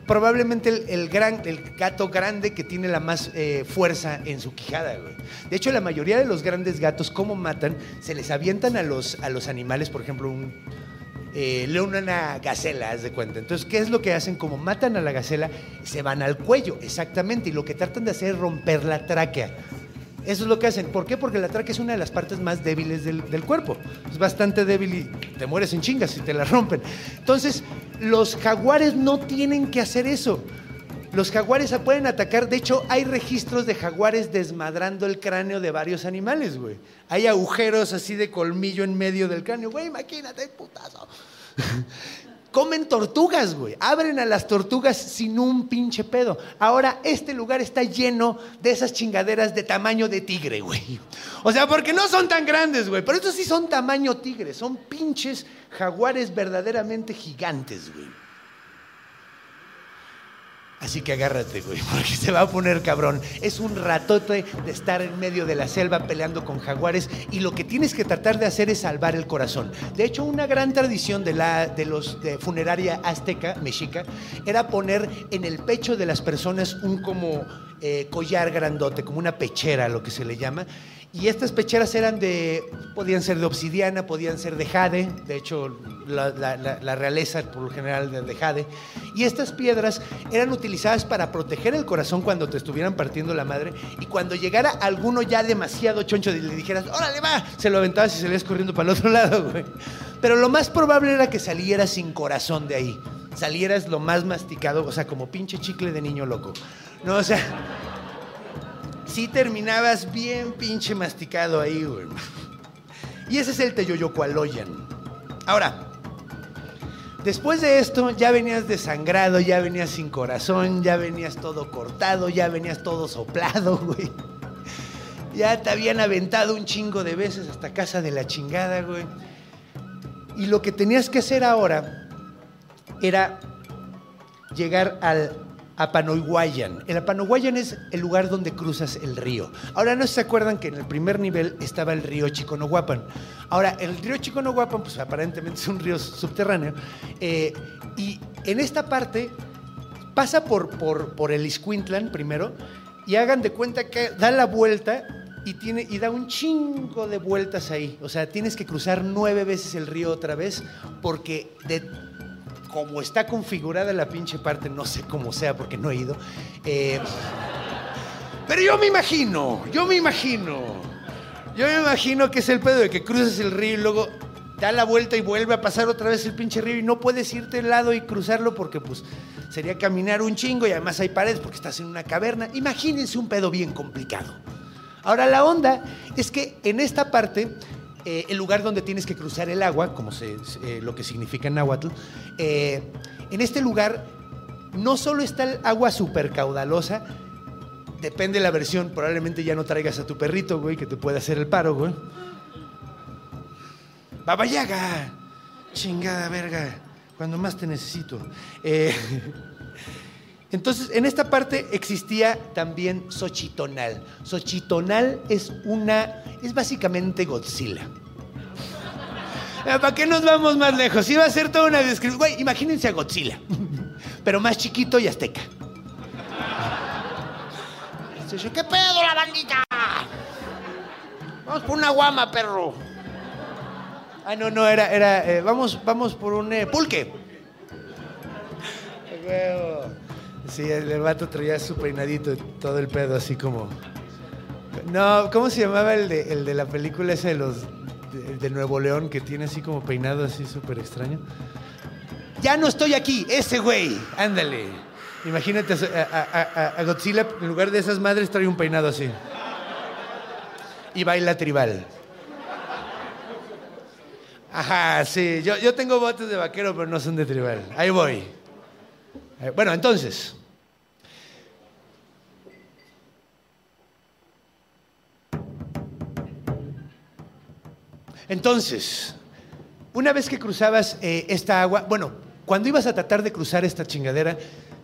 probablemente el, el gran, el gato grande que tiene la más eh, fuerza en su quijada, güey. De hecho, la mayoría de los grandes gatos, ¿cómo matan? Se les avientan a los, a los animales, por ejemplo, un, eh, león una gacela, haz de cuenta. Entonces, ¿qué es lo que hacen? Como matan a la gacela, se van al cuello, exactamente, y lo que tratan de hacer es romper la tráquea. Eso es lo que hacen. ¿Por qué? Porque la tráquea es una de las partes más débiles del, del cuerpo. Es bastante débil y te mueres en chingas si te la rompen. Entonces, los jaguares no tienen que hacer eso. Los jaguares se pueden atacar. De hecho, hay registros de jaguares desmadrando el cráneo de varios animales, güey. Hay agujeros así de colmillo en medio del cráneo. Güey, imagínate, putazo. Comen tortugas, güey. Abren a las tortugas sin un pinche pedo. Ahora, este lugar está lleno de esas chingaderas de tamaño de tigre, güey. O sea, porque no son tan grandes, güey. Pero estos sí son tamaño tigre. Son pinches jaguares verdaderamente gigantes, güey. Así que agárrate, güey, porque se va a poner cabrón. Es un ratote de estar en medio de la selva peleando con jaguares y lo que tienes que tratar de hacer es salvar el corazón. De hecho, una gran tradición de la de los funeraria azteca, mexica, era poner en el pecho de las personas un como eh, collar grandote, como una pechera, lo que se le llama. Y estas pecheras eran de, podían ser de obsidiana, podían ser de jade, de hecho la, realeza por lo general de, de jade. Y estas piedras eran utilizadas para proteger el corazón cuando te estuvieran partiendo la madre. Y cuando llegara alguno ya demasiado choncho y le dijeras, órale va, se lo aventabas y salías corriendo para el otro lado, güey. Pero lo más probable era que salieras sin corazón de ahí. Salieras lo más masticado, o sea, como pinche chicle de niño loco. No, o sea, sí terminabas bien pinche masticado ahí, güey. Y ese es el Teyoyocualoyan. Ahora, después de esto ya venías desangrado, ya venías sin corazón, ya venías todo cortado, ya venías todo soplado, güey. Ya te habían aventado un chingo de veces hasta casa de la chingada, güey. Y lo que tenías que hacer ahora era llegar al Apanoiguayan. El Apanoiguayan es el lugar donde cruzas el río. Ahora no se acuerdan que en el primer nivel estaba el río Chiconahuapan. Ahora, el río Chiconahuapan, pues aparentemente es un río subterráneo. eh, y en esta parte pasa por, por, por el Iscuintlan primero y hagan de cuenta que da la vuelta y, tiene, y da un chingo de vueltas ahí. O sea, tienes que cruzar nueve veces el río otra vez porque de como está configurada la pinche parte, no sé cómo sea porque no he ido. eh, pero yo me imagino, yo me imagino. Yo me imagino que es el pedo de que cruzas el río y luego da la vuelta y vuelve a pasar otra vez el pinche río y no puedes irte al lado y cruzarlo porque pues sería caminar un chingo y además hay paredes porque estás en una caverna. Imagínense un pedo bien complicado. Ahora la onda es que en esta parte, eh, el lugar donde tienes que cruzar el agua, como se, eh, lo que significa en náhuatl, eh, en este lugar no solo está el agua súper caudalosa, depende de la versión, probablemente ya no traigas a tu perrito, güey, que te puede hacer el paro, güey. Babayaga, chingada verga, cuando más te necesito. Entonces, en esta parte existía también Xochitonal. Xochitonal es una, es básicamente Godzilla. Ah, ¿Para qué nos vamos más lejos? Iba a ser toda una descripción. Güey, imagínense a Godzilla, pero más chiquito y azteca. ¿Qué pedo la bandita? Vamos por una guama, perro. Ah, no, no, era, era, eh, vamos, vamos por un eh, pulque. Sí, el, vato traía su peinadito y todo el pedo así como... No, ¿cómo se llamaba el de, el de la película esa de los... de, Nuevo León que tiene así como peinado así súper extraño? Ya no estoy aquí, ese güey, ándale. Imagínate a, a- a- a Godzilla, en lugar de esas madres, trae un peinado así. Y baila tribal. Ajá, sí. Yo, yo tengo botes de vaquero, pero no son de tribal. Ahí voy. Eh, Bueno, entonces. Entonces, una vez que cruzabas eh, esta agua, bueno, cuando ibas a tratar de cruzar esta chingadera,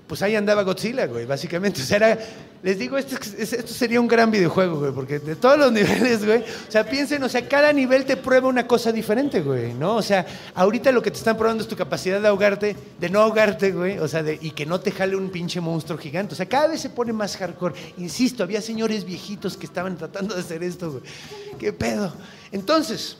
pues ahí andaba Godzilla, güey, básicamente. O sea, era- les digo, esto, es- esto sería un gran videojuego, güey, porque de todos los niveles, güey, o sea, piensen, o sea, cada nivel te prueba una cosa diferente, güey, ¿no? O sea, ahorita lo que te están probando es tu capacidad de ahogarte, de no ahogarte, güey, o sea, y que no te jale un pinche monstruo gigante. O sea, cada vez se pone más hardcore. Insisto, había señores viejitos que estaban tratando de hacer esto, güey. ¿Qué pedo? Entonces,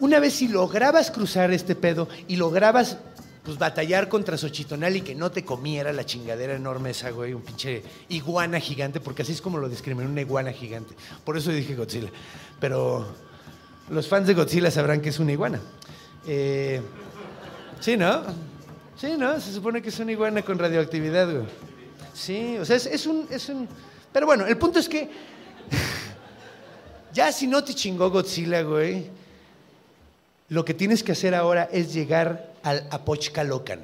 una vez si lograbas cruzar este pedo y lograbas pues batallar contra Xochitonal y que no te comiera la chingadera enorme esa, güey, un pinche iguana gigante, porque así es como lo describen, una iguana gigante. Por eso dije Godzilla. Pero los fans de Godzilla sabrán que es una iguana. Eh, sí, ¿no? Sí, ¿no? Se supone que es una iguana con radioactividad, güey. Sí, o sea, es, es un, es un... Pero bueno, el punto es que ya si no te chingó Godzilla, güey, lo que tienes que hacer ahora es llegar al Apochcalocan.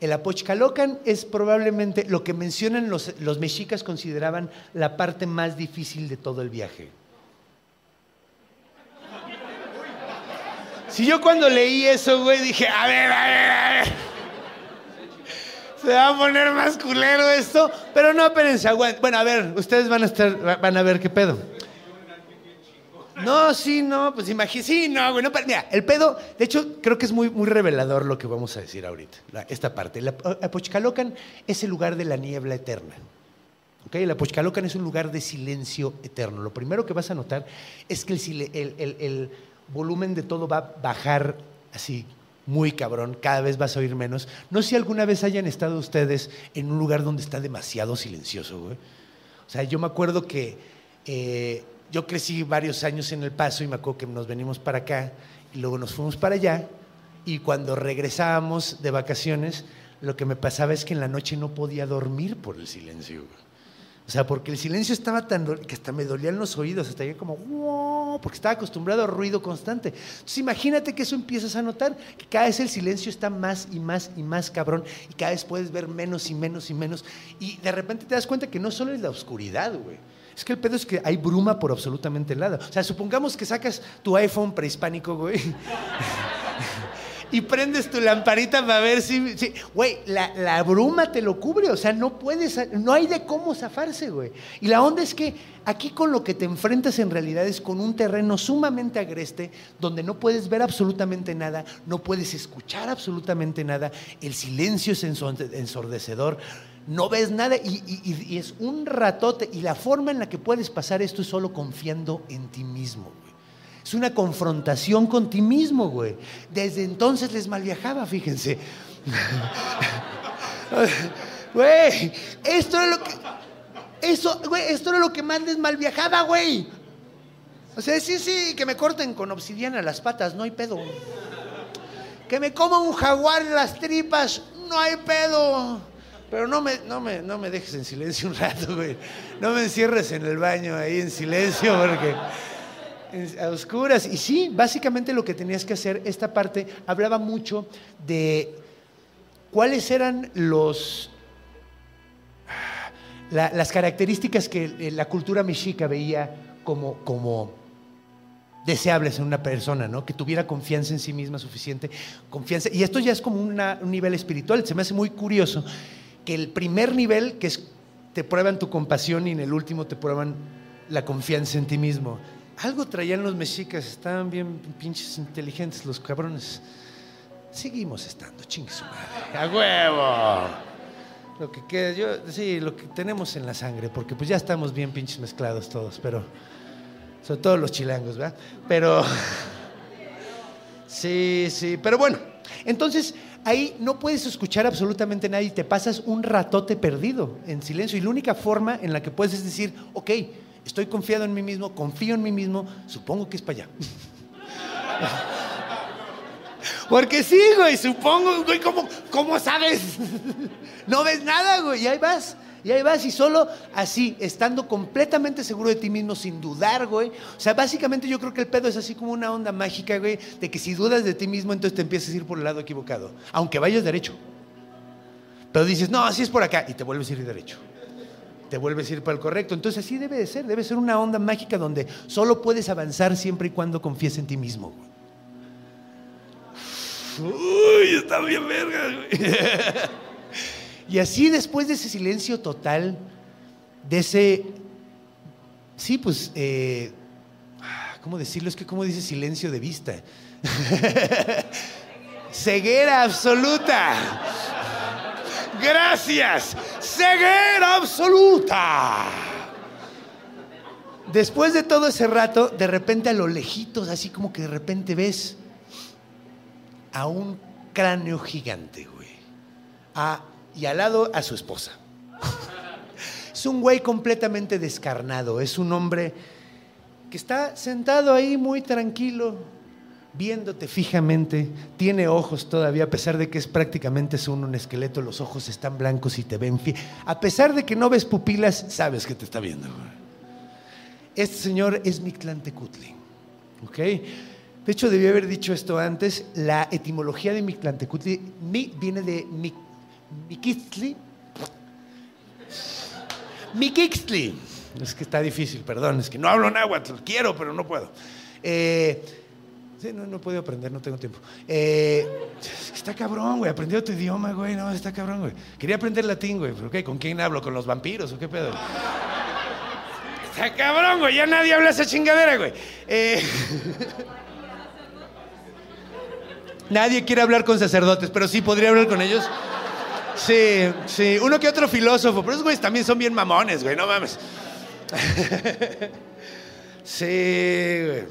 El Apochcalocan es probablemente lo que mencionan los, los mexicas consideraban la parte más difícil de todo el viaje. Si yo cuando leí eso, güey, dije, a ver, a ver, a ver. Se va a poner más culero esto, pero no, espérense. Bueno, a ver, ustedes van a estar, van a ver qué pedo. No, sí, no, pues imagínate, sí, no, güey, no, mira, el pedo, de hecho, creo que es muy, muy revelador lo que vamos a decir ahorita, la- esta parte. El Ap- Apochcalocan es el lugar de la niebla eterna. ¿ok? El Apochcalocan es un lugar de silencio eterno. Lo primero que vas a notar es que el, el- el- el volumen de todo va a bajar así muy cabrón, cada vez vas a oír menos. No sé si alguna vez hayan estado ustedes en un lugar donde está demasiado silencioso, güey. O sea, yo me acuerdo que eh, yo crecí varios años en El Paso y me acuerdo que nos venimos para acá y luego nos fuimos para allá y cuando regresábamos de vacaciones, lo que me pasaba es que en la noche no podía dormir por el silencio. O sea, porque el silencio estaba tan que hasta me dolían los oídos, hasta yo como, "Wow", porque estaba acostumbrado a ruido constante. Entonces imagínate que eso empiezas a notar, que cada vez el silencio está más y más y más cabrón, y cada vez puedes ver menos y menos y menos, y de repente te das cuenta que no solo es la oscuridad, güey. Es que el pedo es que hay bruma por absolutamente el lado. O sea, supongamos que sacas tu iPhone prehispánico, güey. y prendes tu lamparita para ver si... si- Güey, la, la bruma te lo cubre, o sea, no puedes, no hay de cómo zafarse, güey. Y la onda es que aquí con lo que te enfrentas en realidad es con un terreno sumamente agreste, donde no puedes ver absolutamente nada, no puedes escuchar absolutamente nada, el silencio es enso- ensordecedor, no ves nada y, es un ratote. Y la forma en la que puedes pasar esto es solo confiando en ti mismo. Es una confrontación con ti mismo, güey. Desde entonces les malviajaba, fíjense. Güey, esto era lo que. Eso, güey, esto era lo que más les malviajaba, güey. O sea, sí, sí, que me corten con obsidiana las patas, no hay pedo. Que me coma un jaguar en las tripas, no hay pedo. Pero no me, no me, no me dejes en silencio un rato, güey. No me encierres en el baño ahí en silencio, porque a oscuras. Y sí, básicamente lo que tenías que hacer, esta parte hablaba mucho de cuáles eran los la- las características que eh, la cultura mexica veía como, como deseables en una persona, ¿no? Que tuviera confianza en sí misma suficiente, confianza. Y esto ya es como un nivel espiritual. Se me hace muy curioso que el primer nivel, que es te prueban tu compasión y en el último te prueban la confianza en ti mismo. Algo traían los mexicas, estaban bien pinches inteligentes los cabrones. Seguimos estando, chingue su madre. ¡A huevo! Lo que queda, yo, sí, lo que tenemos en la sangre, porque pues ya estamos bien pinches mezclados todos, pero. Sobre todo los chilangos, ¿verdad? Pero. Sí, sí, pero bueno. Entonces, ahí no puedes escuchar absolutamente nada y te pasas un ratote perdido en silencio. Y la única forma en la que puedes es decir, ok, estoy confiado en mí mismo, confío en mí mismo, supongo que es para allá. Porque sí, güey, supongo, güey, ¿cómo, cómo sabes? No ves nada, güey, y ahí vas, y ahí vas, y solo así, estando completamente seguro de ti mismo, sin dudar, güey. O sea, básicamente yo creo que el pedo es así como una onda mágica, güey, de que si dudas de ti mismo, entonces te empiezas a ir por el lado equivocado, aunque vayas derecho. Pero dices, no, así es por acá, y te vuelves a ir derecho. Te vuelves a ir para el correcto. Entonces así debe de ser, debe ser una onda mágica donde solo puedes avanzar siempre y cuando confíes en ti mismo. Uy, está bien verga. y así después de ese silencio total, de ese, sí, pues, eh, ¿cómo decirlo? Es que, ¿cómo dice silencio de vista? Ceguera absoluta. Gracias. Ceguera absoluta. Después de todo ese rato, de repente a lo lejitos, así como que de repente ves a un cráneo gigante, güey. A- y al lado a su esposa. Es un güey completamente descarnado. Es un hombre que está sentado ahí muy tranquilo, viéndote fijamente. Tiene ojos todavía, a pesar de que es prácticamente un, un esqueleto. Los ojos están blancos y te ven. A pesar de que no ves pupilas, sabes que te está viendo. Este señor es Mictlantecutli. ¿Ok? De hecho, debí haber dicho esto antes. La etimología de Mictlantecutli mi, viene de mi, Miquistli. Miquixtli. Es que está difícil, perdón. Es que no hablo náhuatl. Quiero, pero no puedo. Eh, sí, no, no puedo aprender, no tengo tiempo. Eh, está cabrón, güey. Aprendí otro idioma, güey. No, está cabrón, güey. Quería aprender latín, güey. ¿Pero qué? ¿Con quién hablo? ¿Con los vampiros o qué pedo? Está cabrón, güey. Ya nadie habla esa chingadera, güey. Eh, Nadie quiere hablar con sacerdotes, pero sí podría hablar con ellos. Sí, sí. Uno que otro filósofo, pero esos güeyes también son bien mamones, güey. No mames. Sí, güey.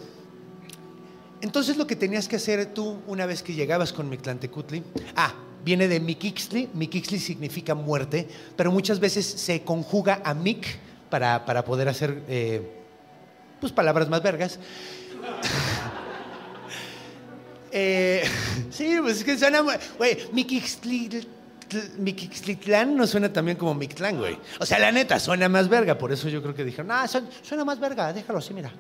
Entonces lo que tenías que hacer tú una vez que llegabas con Mictlantecutli, ah, viene de Miquixtli, Miquixtli significa muerte, pero muchas veces se conjuga a Mic para, para poder hacer, eh, pues, palabras más vergas. Eh, sí, pues es que suena, güey, Miquixtli- Miquixtlitlán no suena también como Mictlán, güey. O sea, la neta, suena más verga, por eso yo creo que dijeron, ah, suena más verga, déjalo así, mira.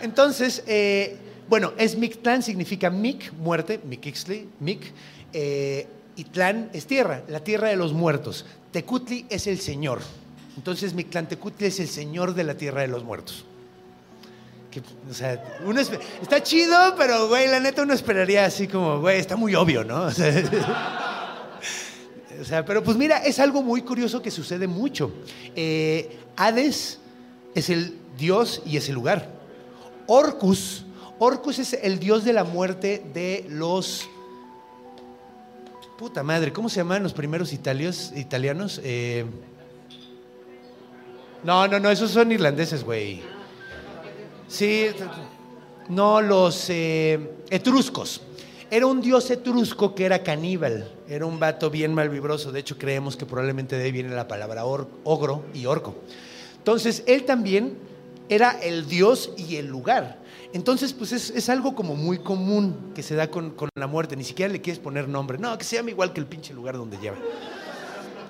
Entonces, eh, bueno, es Mictlán, significa Mic, muerte, Miquixtli, Mic, eh, y Tlán es tierra, la tierra de los muertos. Tecutli es el señor. Entonces, Mictlán Tecutli es el señor de la tierra de los muertos. O sea, uno está chido, pero, güey, la neta uno esperaría así como, güey, está muy obvio, ¿no? O sea, o sea, pero pues mira, es algo muy curioso que sucede mucho. Eh, Hades es el dios y es el lugar. Orcus, Orcus es el dios de la muerte de los Puta madre, ¿cómo se llamaban los primeros italios, italianos? Eh, no, no, no, esos son irlandeses, güey. Sí, no, los eh, etruscos. Era un dios etrusco que era caníbal, era un vato bien malvibroso. De hecho, creemos que probablemente de ahí viene la palabra ogro y orco. Entonces, él también era el dios y el lugar. Entonces, pues es, algo como muy común que se da con, con, la muerte. Ni siquiera le quieres poner nombre. No, que se llame igual que el pinche lugar donde lleva.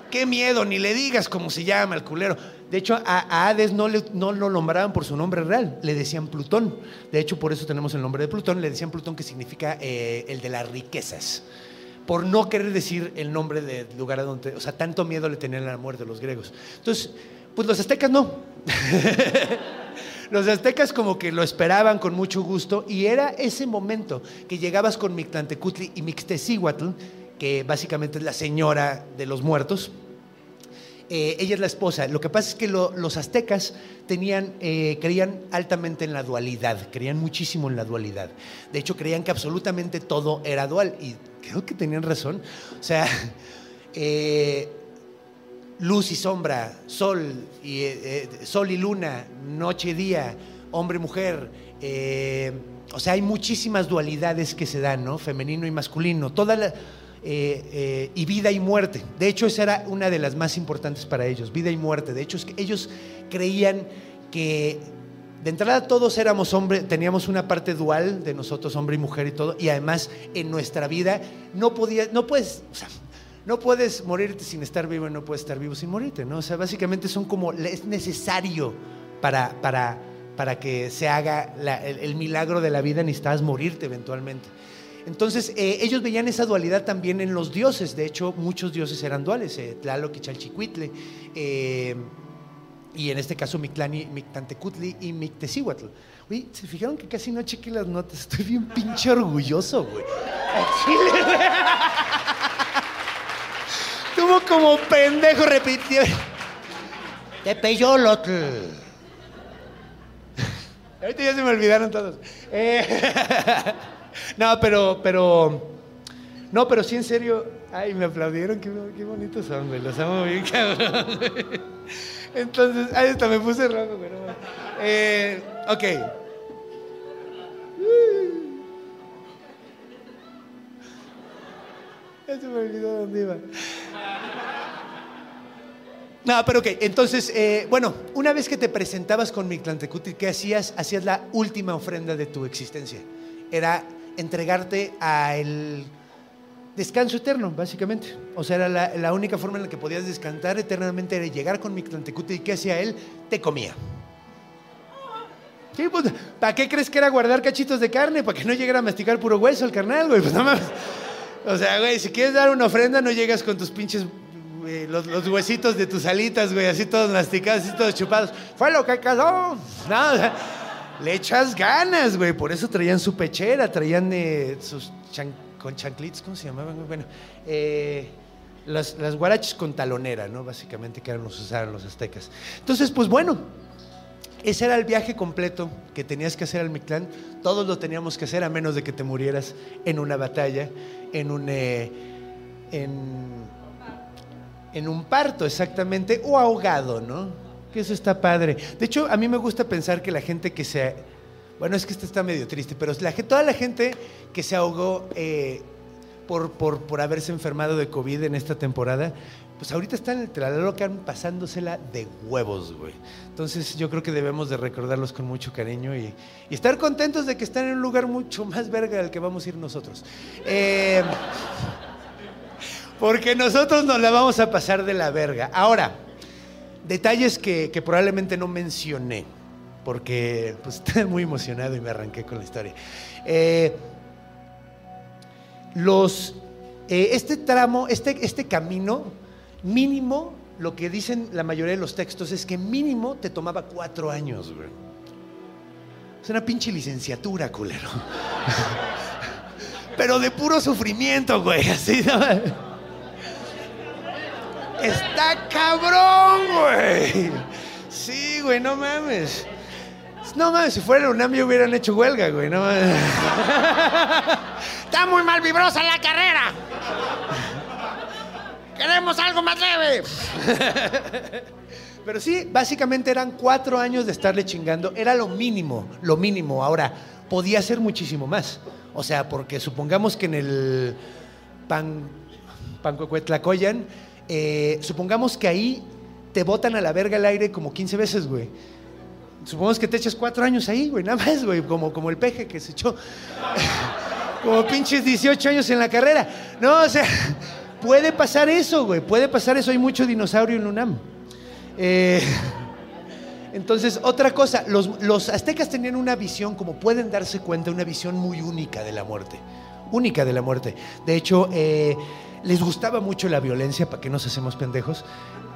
Qué miedo, ni le digas cómo se llama el culero. De hecho, a, Hades no, le, no lo nombraban por su nombre real, le decían Plutón. De hecho, por eso tenemos el nombre de Plutón, le decían Plutón que significa eh, el de las riquezas. Por no querer decir el nombre del lugar donde, o sea, tanto miedo le tenían a la muerte los griegos. Entonces, pues los aztecas no. los aztecas como que lo esperaban con mucho gusto y era ese momento que llegabas con Mictlantecutli y Mixtecíhuatl, que básicamente es la señora de los muertos, eh, ella es la esposa. Lo que pasa es que los aztecas tenían, eh, creían altamente en la dualidad, creían muchísimo en la dualidad. De hecho, creían que absolutamente todo era dual y creo que tenían razón. O sea, eh, luz y sombra, sol y, sol y luna, noche y día, hombre y mujer. o sea, hay muchísimas dualidades que se dan, ¿no? Femenino y masculino. Toda la eh, eh, y vida y muerte. De hecho, esa era una de las más importantes para ellos, vida y muerte. De hecho, es que ellos creían que de entrada todos éramos hombres, teníamos una parte dual de nosotros, hombre y mujer y todo, y además en nuestra vida no podía, no puedes, no puedes morirte sin estar vivo y no puedes estar vivo sin morirte, ¿no? O sea, básicamente son como, es necesario para, para, para que se haga el, el, milagro de la vida, necesitas morirte eventualmente. Entonces, eh, ellos veían esa dualidad también en los dioses. De hecho, muchos dioses eran duales, eh, Tlaloc y Chalchicuitle. Eh, y en este caso, Mictlani, Mictantecutli y Mictecihuatl. Uy, ¿se fijaron que casi no chequé las notas? Estoy bien pinche orgulloso, güey. Tuvo como pendejo repitió. Tepeyolotl. Ahorita ya se me olvidaron todos. Eh, no, pero, pero. No, pero sí, en serio. Ay, me aplaudieron. Qué, bonitos son, güey. Los amo bien, cabrón. Entonces, ahí está, me puse rojo, güey. Eh, ok. Ya me olvidó dónde iba. No, pero ok, entonces, eh, bueno, una vez que te presentabas con Mictlantecuhtli, ¿qué hacías? Hacías la última ofrenda de tu existencia. Era entregarte al descanso eterno, básicamente. O sea, era la, única forma en la que podías descansar eternamente era llegar con Mictlantecutli y que hacía él, te comía. Sí, pues, ¿para qué crees que era guardar cachitos de carne? ¿Para que no llegara a masticar puro hueso el carnal, güey? Pues no O sea, güey, si quieres dar una ofrenda, no llegas con tus pinches los, huesitos de tus alitas, güey, así todos masticados, así todos chupados. Fue lo que quedó. No, o sea, le echas ganas, güey. Por eso traían su pechera, traían eh, sus con chanclitos, ¿cómo se llamaban? Bueno, eh, las, las guaraches con talonera, ¿no? Básicamente que eran los usaban los aztecas. Entonces, pues bueno, ese era el viaje completo que tenías que hacer al Mictlán. Todos lo teníamos que hacer a menos de que te murieras en una batalla, en un, eh, en, en un parto exactamente, o ahogado, ¿no? Eso está padre. De hecho, a mí me gusta pensar que la gente que se... Bueno, es que esto está medio triste, pero la, toda la gente que se ahogó eh, por, por, haberse enfermado de COVID en esta temporada, pues ahorita están en el han pasándosela de huevos, güey. Entonces yo creo que debemos de recordarlos con mucho cariño y, estar contentos de que están en un lugar mucho más verga del que vamos a ir nosotros. Eh, porque nosotros nos la vamos a pasar de la verga. Ahora, Detalles que, probablemente no mencioné, porque pues, estoy muy emocionado y me arranqué con la historia. Eh, los, eh, este tramo, este, este camino, mínimo, lo que dicen la mayoría de los textos es que mínimo te tomaba cuatro años, güey. Es una pinche licenciatura, culero. Pero de puro sufrimiento, güey. Así, ¿no? Está cabrón, güey. Sí, güey, no mames. No mames, si fuera un UNAM hubieran hecho huelga, güey, no mames. Está muy mal vibrosa la carrera. ¡Queremos algo más leve! Pero sí, básicamente eran cuatro años de estarle chingando. Era lo mínimo, lo mínimo. Ahora, podía ser muchísimo más. O sea, porque supongamos que en el pan, Pancuecuetlacoyan, eh, supongamos que ahí te botan a la verga el aire como 15 veces, güey. Supongamos que te echas cuatro años ahí, güey, nada más, güey, como, como el peje que se echó como pinches 18 años en la carrera. No, o sea, puede pasar eso, güey, puede pasar eso. Hay mucho dinosaurio en UNAM. Eh, entonces, otra cosa, los, los aztecas tenían una visión, como pueden darse cuenta, una visión muy única de la muerte. Única de la muerte. De hecho, eh, les gustaba mucho la violencia, para que nos hacemos pendejos.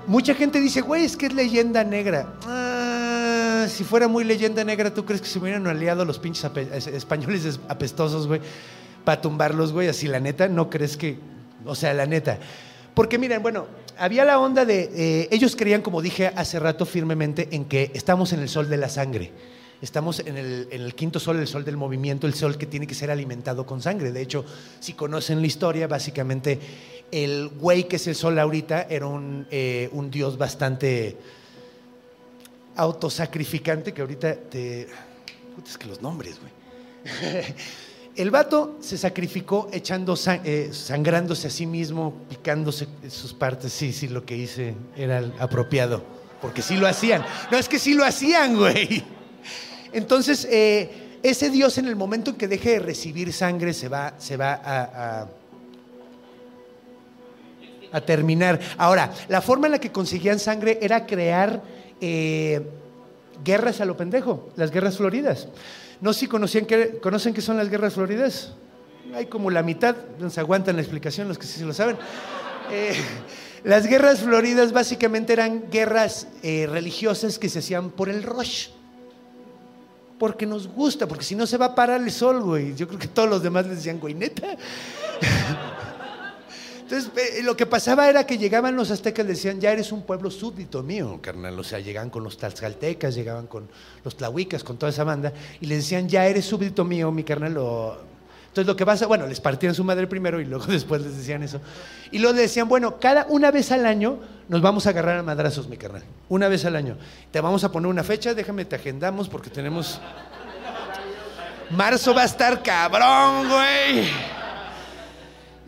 Mucha gente dice, güey, es que es leyenda negra. Ah, si fuera muy leyenda negra, ¿tú crees que se hubieran aliado los pinches españoles es- apestosos, güey, para tumbarlos, güey? Así, la neta, ¿no crees que...? O sea, la neta. Porque miren, bueno, había la onda de... eh, ellos creían, como dije hace rato firmemente, en que estamos en el sol de la sangre. Estamos en el, quinto sol, el sol del movimiento, el sol que tiene que ser alimentado con sangre. De hecho, si conocen la historia, básicamente el güey que es el sol ahorita era un, eh, dios bastante autosacrificante que ahorita te... Puta, es que los nombres, güey. El vato se sacrificó echando eh, sangrándose a sí mismo, picándose sus partes. Sí, sí, lo que hice era apropiado. Porque sí lo hacían. No, es que sí lo hacían, güey. Entonces, eh, ese Dios en el momento en que deje de recibir sangre se va, se va a, terminar. Ahora, la forma en la que conseguían sangre era crear eh, guerras a lo pendejo, las guerras floridas. No sé si conocían que, conocen qué son las guerras floridas. Hay como la mitad, no se aguantan la explicación los que sí se lo saben. Eh, las guerras floridas básicamente eran guerras religiosas que se hacían por el rush. Porque nos gusta, porque si no se va a parar el sol, güey. Yo creo que todos los demás les decían, güey, neta. Entonces, eh, lo que pasaba era que llegaban los aztecas y decían, ya eres un pueblo súbdito mío, carnal. O sea, llegaban con los tlaxcaltecas, llegaban con los tlahuicas, con toda esa banda, y les decían, ya eres súbdito mío, mi carnal. o- Entonces, lo que pasa, bueno, les partían su madre primero y luego después les decían eso. Y luego les decían, bueno, cada una vez al año nos vamos a agarrar a madrazos, mi carnal. Una vez al año. Te vamos a poner una fecha, déjame, te agendamos porque tenemos... Marzo va a estar cabrón, güey.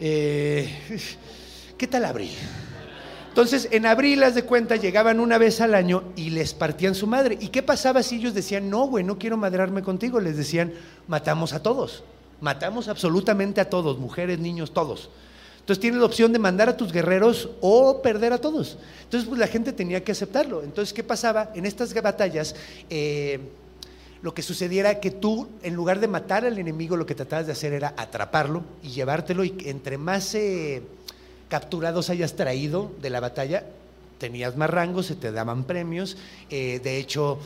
Eh, ¿Qué tal abril? Entonces, en abril, haz de cuenta, llegaban una vez al año y les partían su madre. ¿Y qué pasaba si ellos decían, no, güey, no quiero madrarme contigo? Les decían, matamos a todos. Matamos absolutamente a todos, mujeres, niños, todos. Entonces tienes la opción de mandar a tus guerreros o perder a todos. Entonces, pues la gente tenía que aceptarlo. Entonces, ¿qué pasaba? En estas batallas, eh, lo que sucediera que tú, en lugar de matar al enemigo, lo que tratabas de hacer era atraparlo y llevártelo. Y entre más eh, capturados hayas traído de la batalla, tenías más rangos, se te daban premios. Eh, de hecho,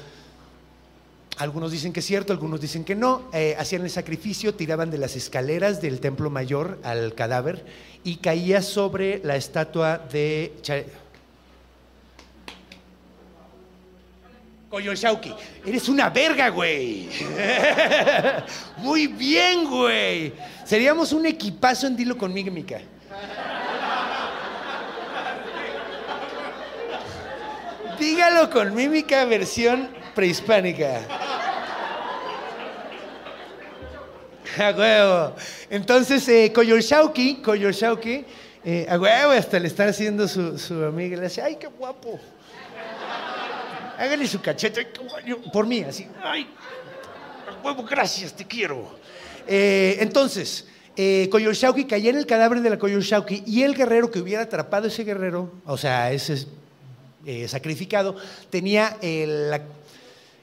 algunos dicen que es cierto, algunos dicen que no. Eh, hacían el sacrificio, tiraban de las escaleras del templo mayor al cadáver y caía sobre la estatua de. Cha- Coyolxauqui. Eres una verga, güey. Muy bien, güey. Seríamos un equipazo en Dilo con Mímica. Dígalo con mímica versión prehispánica. A huevo. Entonces, eh, Coyolxauqui, Coyolxauqui, eh, a huevo, hasta le están haciendo su, su amiga. Le dice, ay, qué guapo. Hágale su cachete, por mí, así. Ay, a huevo, gracias, te quiero. Eh, entonces, eh, Coyolxauqui caía en el cadáver de la Coyolxauqui y el guerrero que hubiera atrapado ese guerrero, o sea, ese eh, sacrificado, tenía el,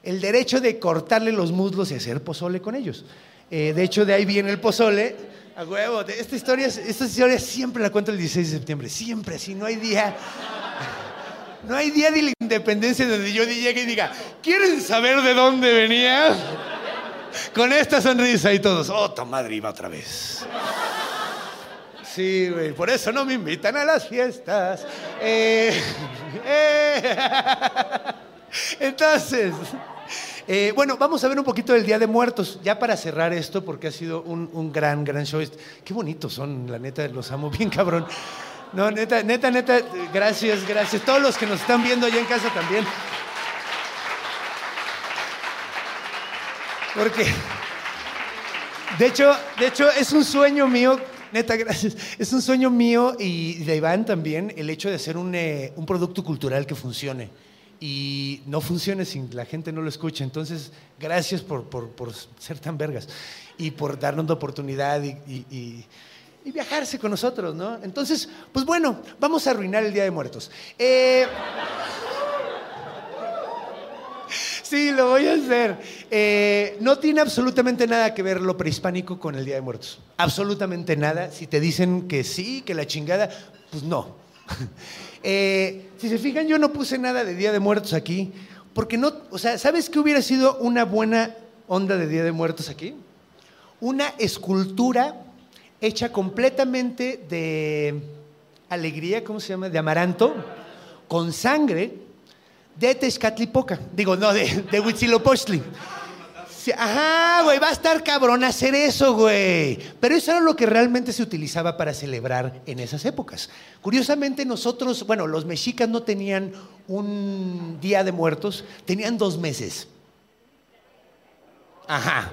el derecho de cortarle los muslos y hacer pozole con ellos. Eh, de hecho, de ahí viene el pozole. A huevo, esta historia, esta historia siempre la cuento el 16 de septiembre, siempre así, no hay día. No hay día de la independencia donde yo llegue y diga, ¿quieren saber de dónde venía? Con esta sonrisa y todos, oh, madre iba otra vez. Sí, güey, por eso no me invitan a las fiestas. Eh, eh. Entonces, eh, bueno, vamos a ver un poquito del Día de Muertos, ya para cerrar esto, porque ha sido un, un gran, gran show. Qué bonitos son, la neta, los amo bien cabrón. No, neta, neta, neta, gracias, gracias. Todos los que nos están viendo allá en casa también. Porque, de hecho, de hecho, es un sueño mío, neta, gracias. Es un sueño mío y de Iván también el hecho de hacer un, eh, un producto cultural que funcione. Y no funcione si la gente no lo escucha. Entonces, gracias por, por- ser tan vergas y por darnos la oportunidad y- y viajarse con nosotros, ¿no? Entonces, pues bueno, vamos a arruinar el Día de Muertos. Eh, Sí, lo voy a hacer. Eh, no tiene absolutamente nada que ver lo prehispánico con el Día de Muertos. Absolutamente nada. Si te dicen que sí, que la chingada, pues no. Eh, si se fijan, yo no puse nada de Día de Muertos aquí, porque no, o sea, ¿sabes qué hubiera sido una buena onda de Día de Muertos aquí? Una escultura hecha completamente de alegría, ¿cómo se llama? De amaranto, con sangre de Tezcatlipoca. Digo, no, de, de Huitzilopochtli. Sí, Ajá, güey, va a estar cabrón hacer eso, güey. Pero eso era lo que realmente se utilizaba para celebrar en esas épocas. Curiosamente, nosotros, bueno, los mexicas no tenían un día de muertos, tenían dos meses. Ajá.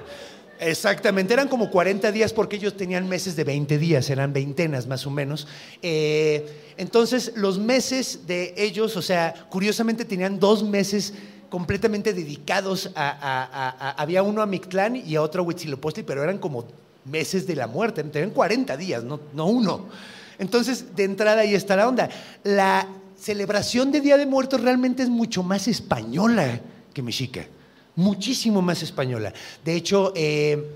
Exactamente, eran como 40 días porque ellos tenían meses de 20 días, eran veintenas más o menos. Eh, entonces, los meses de ellos, o sea, curiosamente tenían dos meses completamente dedicados a... había uno a Mictlán y a otro a Huitzilopochtli, pero eran como meses de la muerte, tenían 40 días, no, no uno. Entonces, de entrada ahí está la onda. La celebración de Día de Muertos realmente es mucho más española que mexica muchísimo más española. De hecho, eh,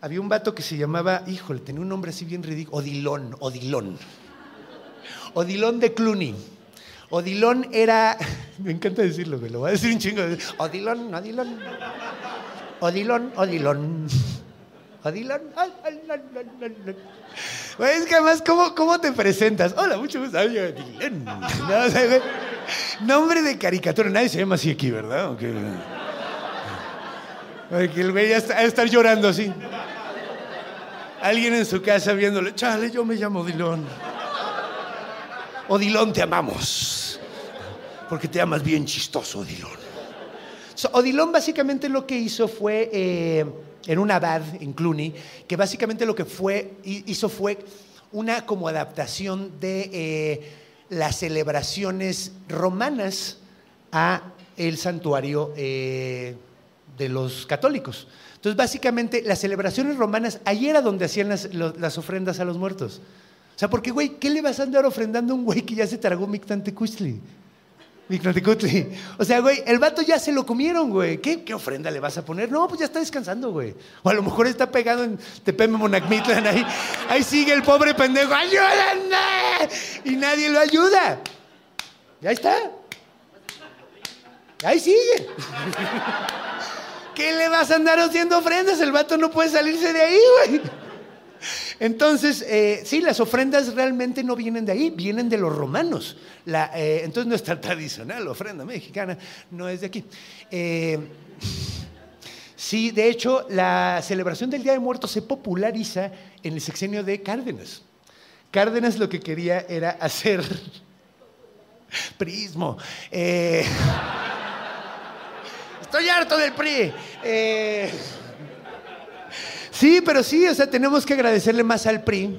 había un vato que se llamaba, híjole, tenía un nombre así bien ridículo, Odilón, Odilón. Odilón de Cluny. Odilón era, me encanta decirlo, me lo voy a decir un chingo. ay, ay, ay, ay, ay. Güey, es que además, ¿cómo, ¿cómo te presentas? Hola, mucho gusto. Ay, Odilón. No, güey, nombre de caricatura. Nadie se llama así aquí, ¿verdad? ¿O qué? Ay, que el güey ya está, estar llorando así. Alguien en su casa viéndole, chale, yo me llamo Odilón. Odilón, te amamos. Porque te amas bien chistoso, Odilón. So, Odilón básicamente lo que hizo fue, eh, en un abad en Cluny, que básicamente lo que fue, hi- hizo fue una como adaptación de eh, las celebraciones romanas a el santuario eh, de los católicos. Entonces, básicamente, las celebraciones romanas, ahí era donde hacían las ofrendas a los muertos. O sea, porque, güey, ¿qué le vas a andar ofrendando a un güey que ya se tragó Mictlantecuhtli? Mictlantecuhtli. O sea, güey, el vato ya se lo comieron, güey. ¿Qué, ¿Qué ofrenda le vas a poner? No, pues ya está descansando, güey. O a lo mejor está pegado en Tepeme Monacmitlan. Ahí, ahí sigue el pobre pendejo. ¡Ayúdenme! Y nadie lo ayuda. Ya está. Ahí sigue. ¿Qué le vas a andar haciendo ofrendas? El vato no puede salirse de ahí, güey. Entonces, eh, sí, las ofrendas realmente no vienen de ahí, vienen de los romanos. La, eh, entonces, nuestra tradicional ofrenda mexicana no es de aquí. Eh, sí, de hecho, la celebración del Día de Muertos se populariza en el sexenio de Cárdenas. Cárdenas lo que quería era hacer prismo. Eh, estoy harto del PRI. Sí, pero sí, o sea, tenemos que agradecerle más al PRI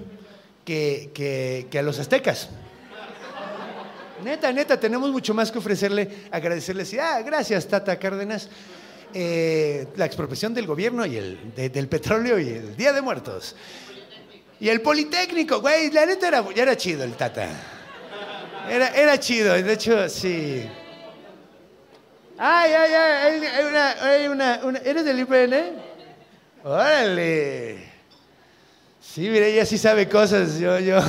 que, que- a los aztecas. Neta, neta, tenemos mucho más que ofrecerle, agradecerle, sí, ah, gracias, Tata Cárdenas. Eh, la expropiación del gobierno y el de- del petróleo y el Día de Muertos. Y el Politécnico, güey, la neta era, era chido el Tata. Era, era chido, de hecho, sí. Ay, ay, ay, hay, una, hay una- ¿eres del IPN? Órale. Sí, mire, ella sí sabe cosas. Yo, yo.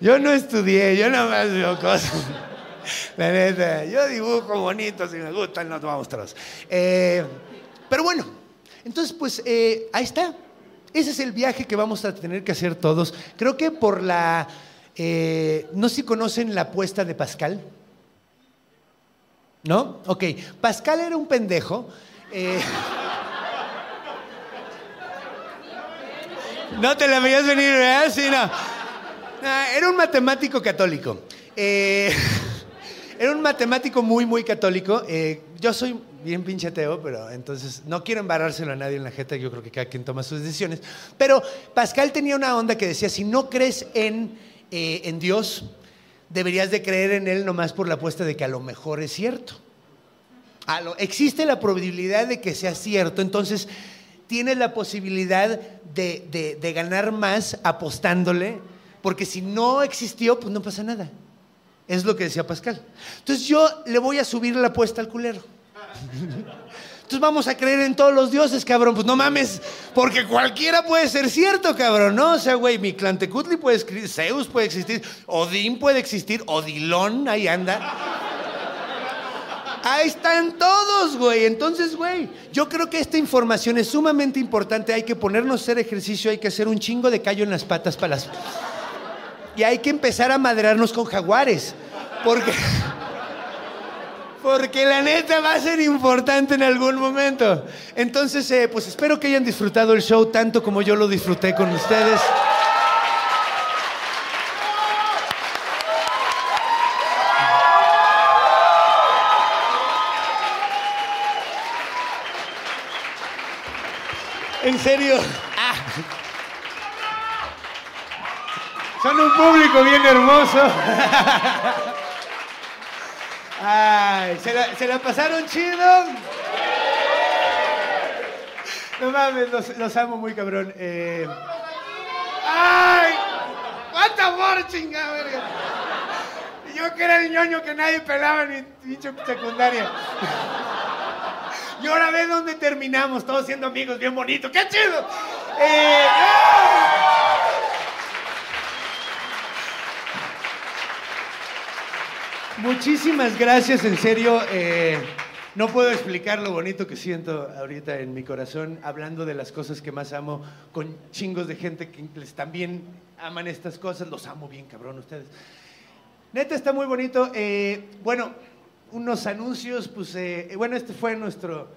Yo no estudié, yo nada más veo cosas. La neta, yo dibujo bonito, si me gustan los monstruos. Eh, pero bueno, entonces pues eh, ahí está. Ese es el viaje que vamos a tener que hacer todos. Creo que por la... eh, no sé si conocen la apuesta de Pascal. ¿No? Ok. Pascal era un pendejo. eh, No te la veías venir, ¿verdad? Sí, no. Ah, era un matemático católico. Eh, era un matemático muy, muy católico. Eh, yo soy bien pinche ateo, pero entonces no quiero embarrárselo a nadie en la jeta. Yo creo que cada quien toma sus decisiones. Pero Pascal tenía una onda que decía, si no crees en, eh, en Dios, deberías de creer en Él nomás por la apuesta de que a lo mejor es cierto. Existe la probabilidad de que sea cierto, entonces tienes la posibilidad de, de- de ganar más apostándole, porque si no existió, pues no pasa nada. Es lo que decía Pascal. Entonces yo le voy a subir la apuesta al culero. Entonces vamos a creer en todos los dioses, cabrón. Pues no mames, porque cualquiera puede ser cierto, cabrón, ¿no? O sea, güey, mi Clantecutli puede existir, Zeus puede existir, Odín puede existir, Odilón, ahí anda. Ahí están todos, güey. Entonces, güey, yo creo que esta información es sumamente importante. Hay que ponernos a hacer ejercicio, hay que hacer un chingo de callo en las patas para las... Y hay que empezar a madrarnos con jaguares. Porque... Porque la neta va a ser importante en algún momento. Entonces, eh, pues espero que hayan disfrutado el show tanto como yo lo disfruté con ustedes. En serio. Son un público bien hermoso. Ay, ¿se la, se la pasaron chido? No mames, los, amo muy cabrón. Eh, ¡Ay! ¡Cuánto amor, chingada verga! Yo que era el ñoño que nadie pelaba en mi pinche secundaria. Y ahora ve dónde terminamos, todos siendo amigos, bien bonito. ¡Qué chido! Eh. Muchísimas gracias, en serio. eh, no puedo explicar lo bonito que siento ahorita en mi corazón hablando de las cosas que más amo con chingos de gente que les también aman estas cosas. Los amo bien, cabrón, ustedes. Neta, está muy bonito. Eh, bueno, unos anuncios, pues, eh, bueno, este fue nuestro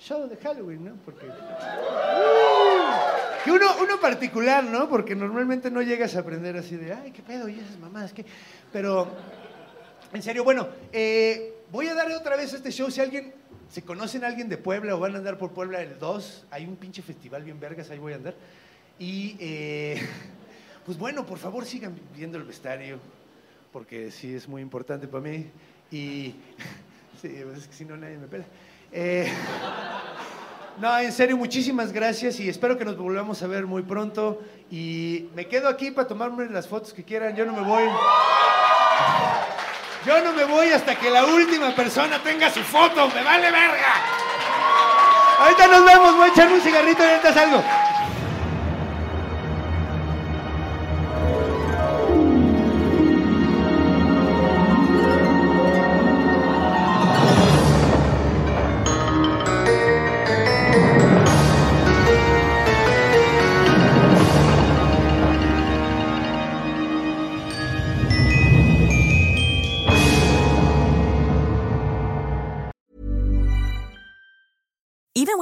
show de Halloween, ¿no? Porque... Que uno, uno particular, ¿no? Porque normalmente no llegas a aprender así de, ay, qué pedo, y esas mamadas, ¿qué? Pero, en serio, bueno, eh, voy a dar otra vez este show. Si alguien, si conocen a alguien de Puebla o van a andar por Puebla el 2, hay un pinche festival bien vergas, ahí voy a andar. Y, eh, pues bueno, por favor sigan viendo el vestuario, porque sí es muy importante para mí. Y, pues es que si no nadie me pela. Eh, no, en serio, muchísimas gracias y espero que nos volvamos a ver muy pronto. Y me quedo aquí para tomarme las fotos que quieran. Yo no me voy. Yo no me voy hasta que la última persona tenga su foto. ¡Me vale verga! Ahorita nos vemos. Voy a echarme un cigarrito y ahorita salgo.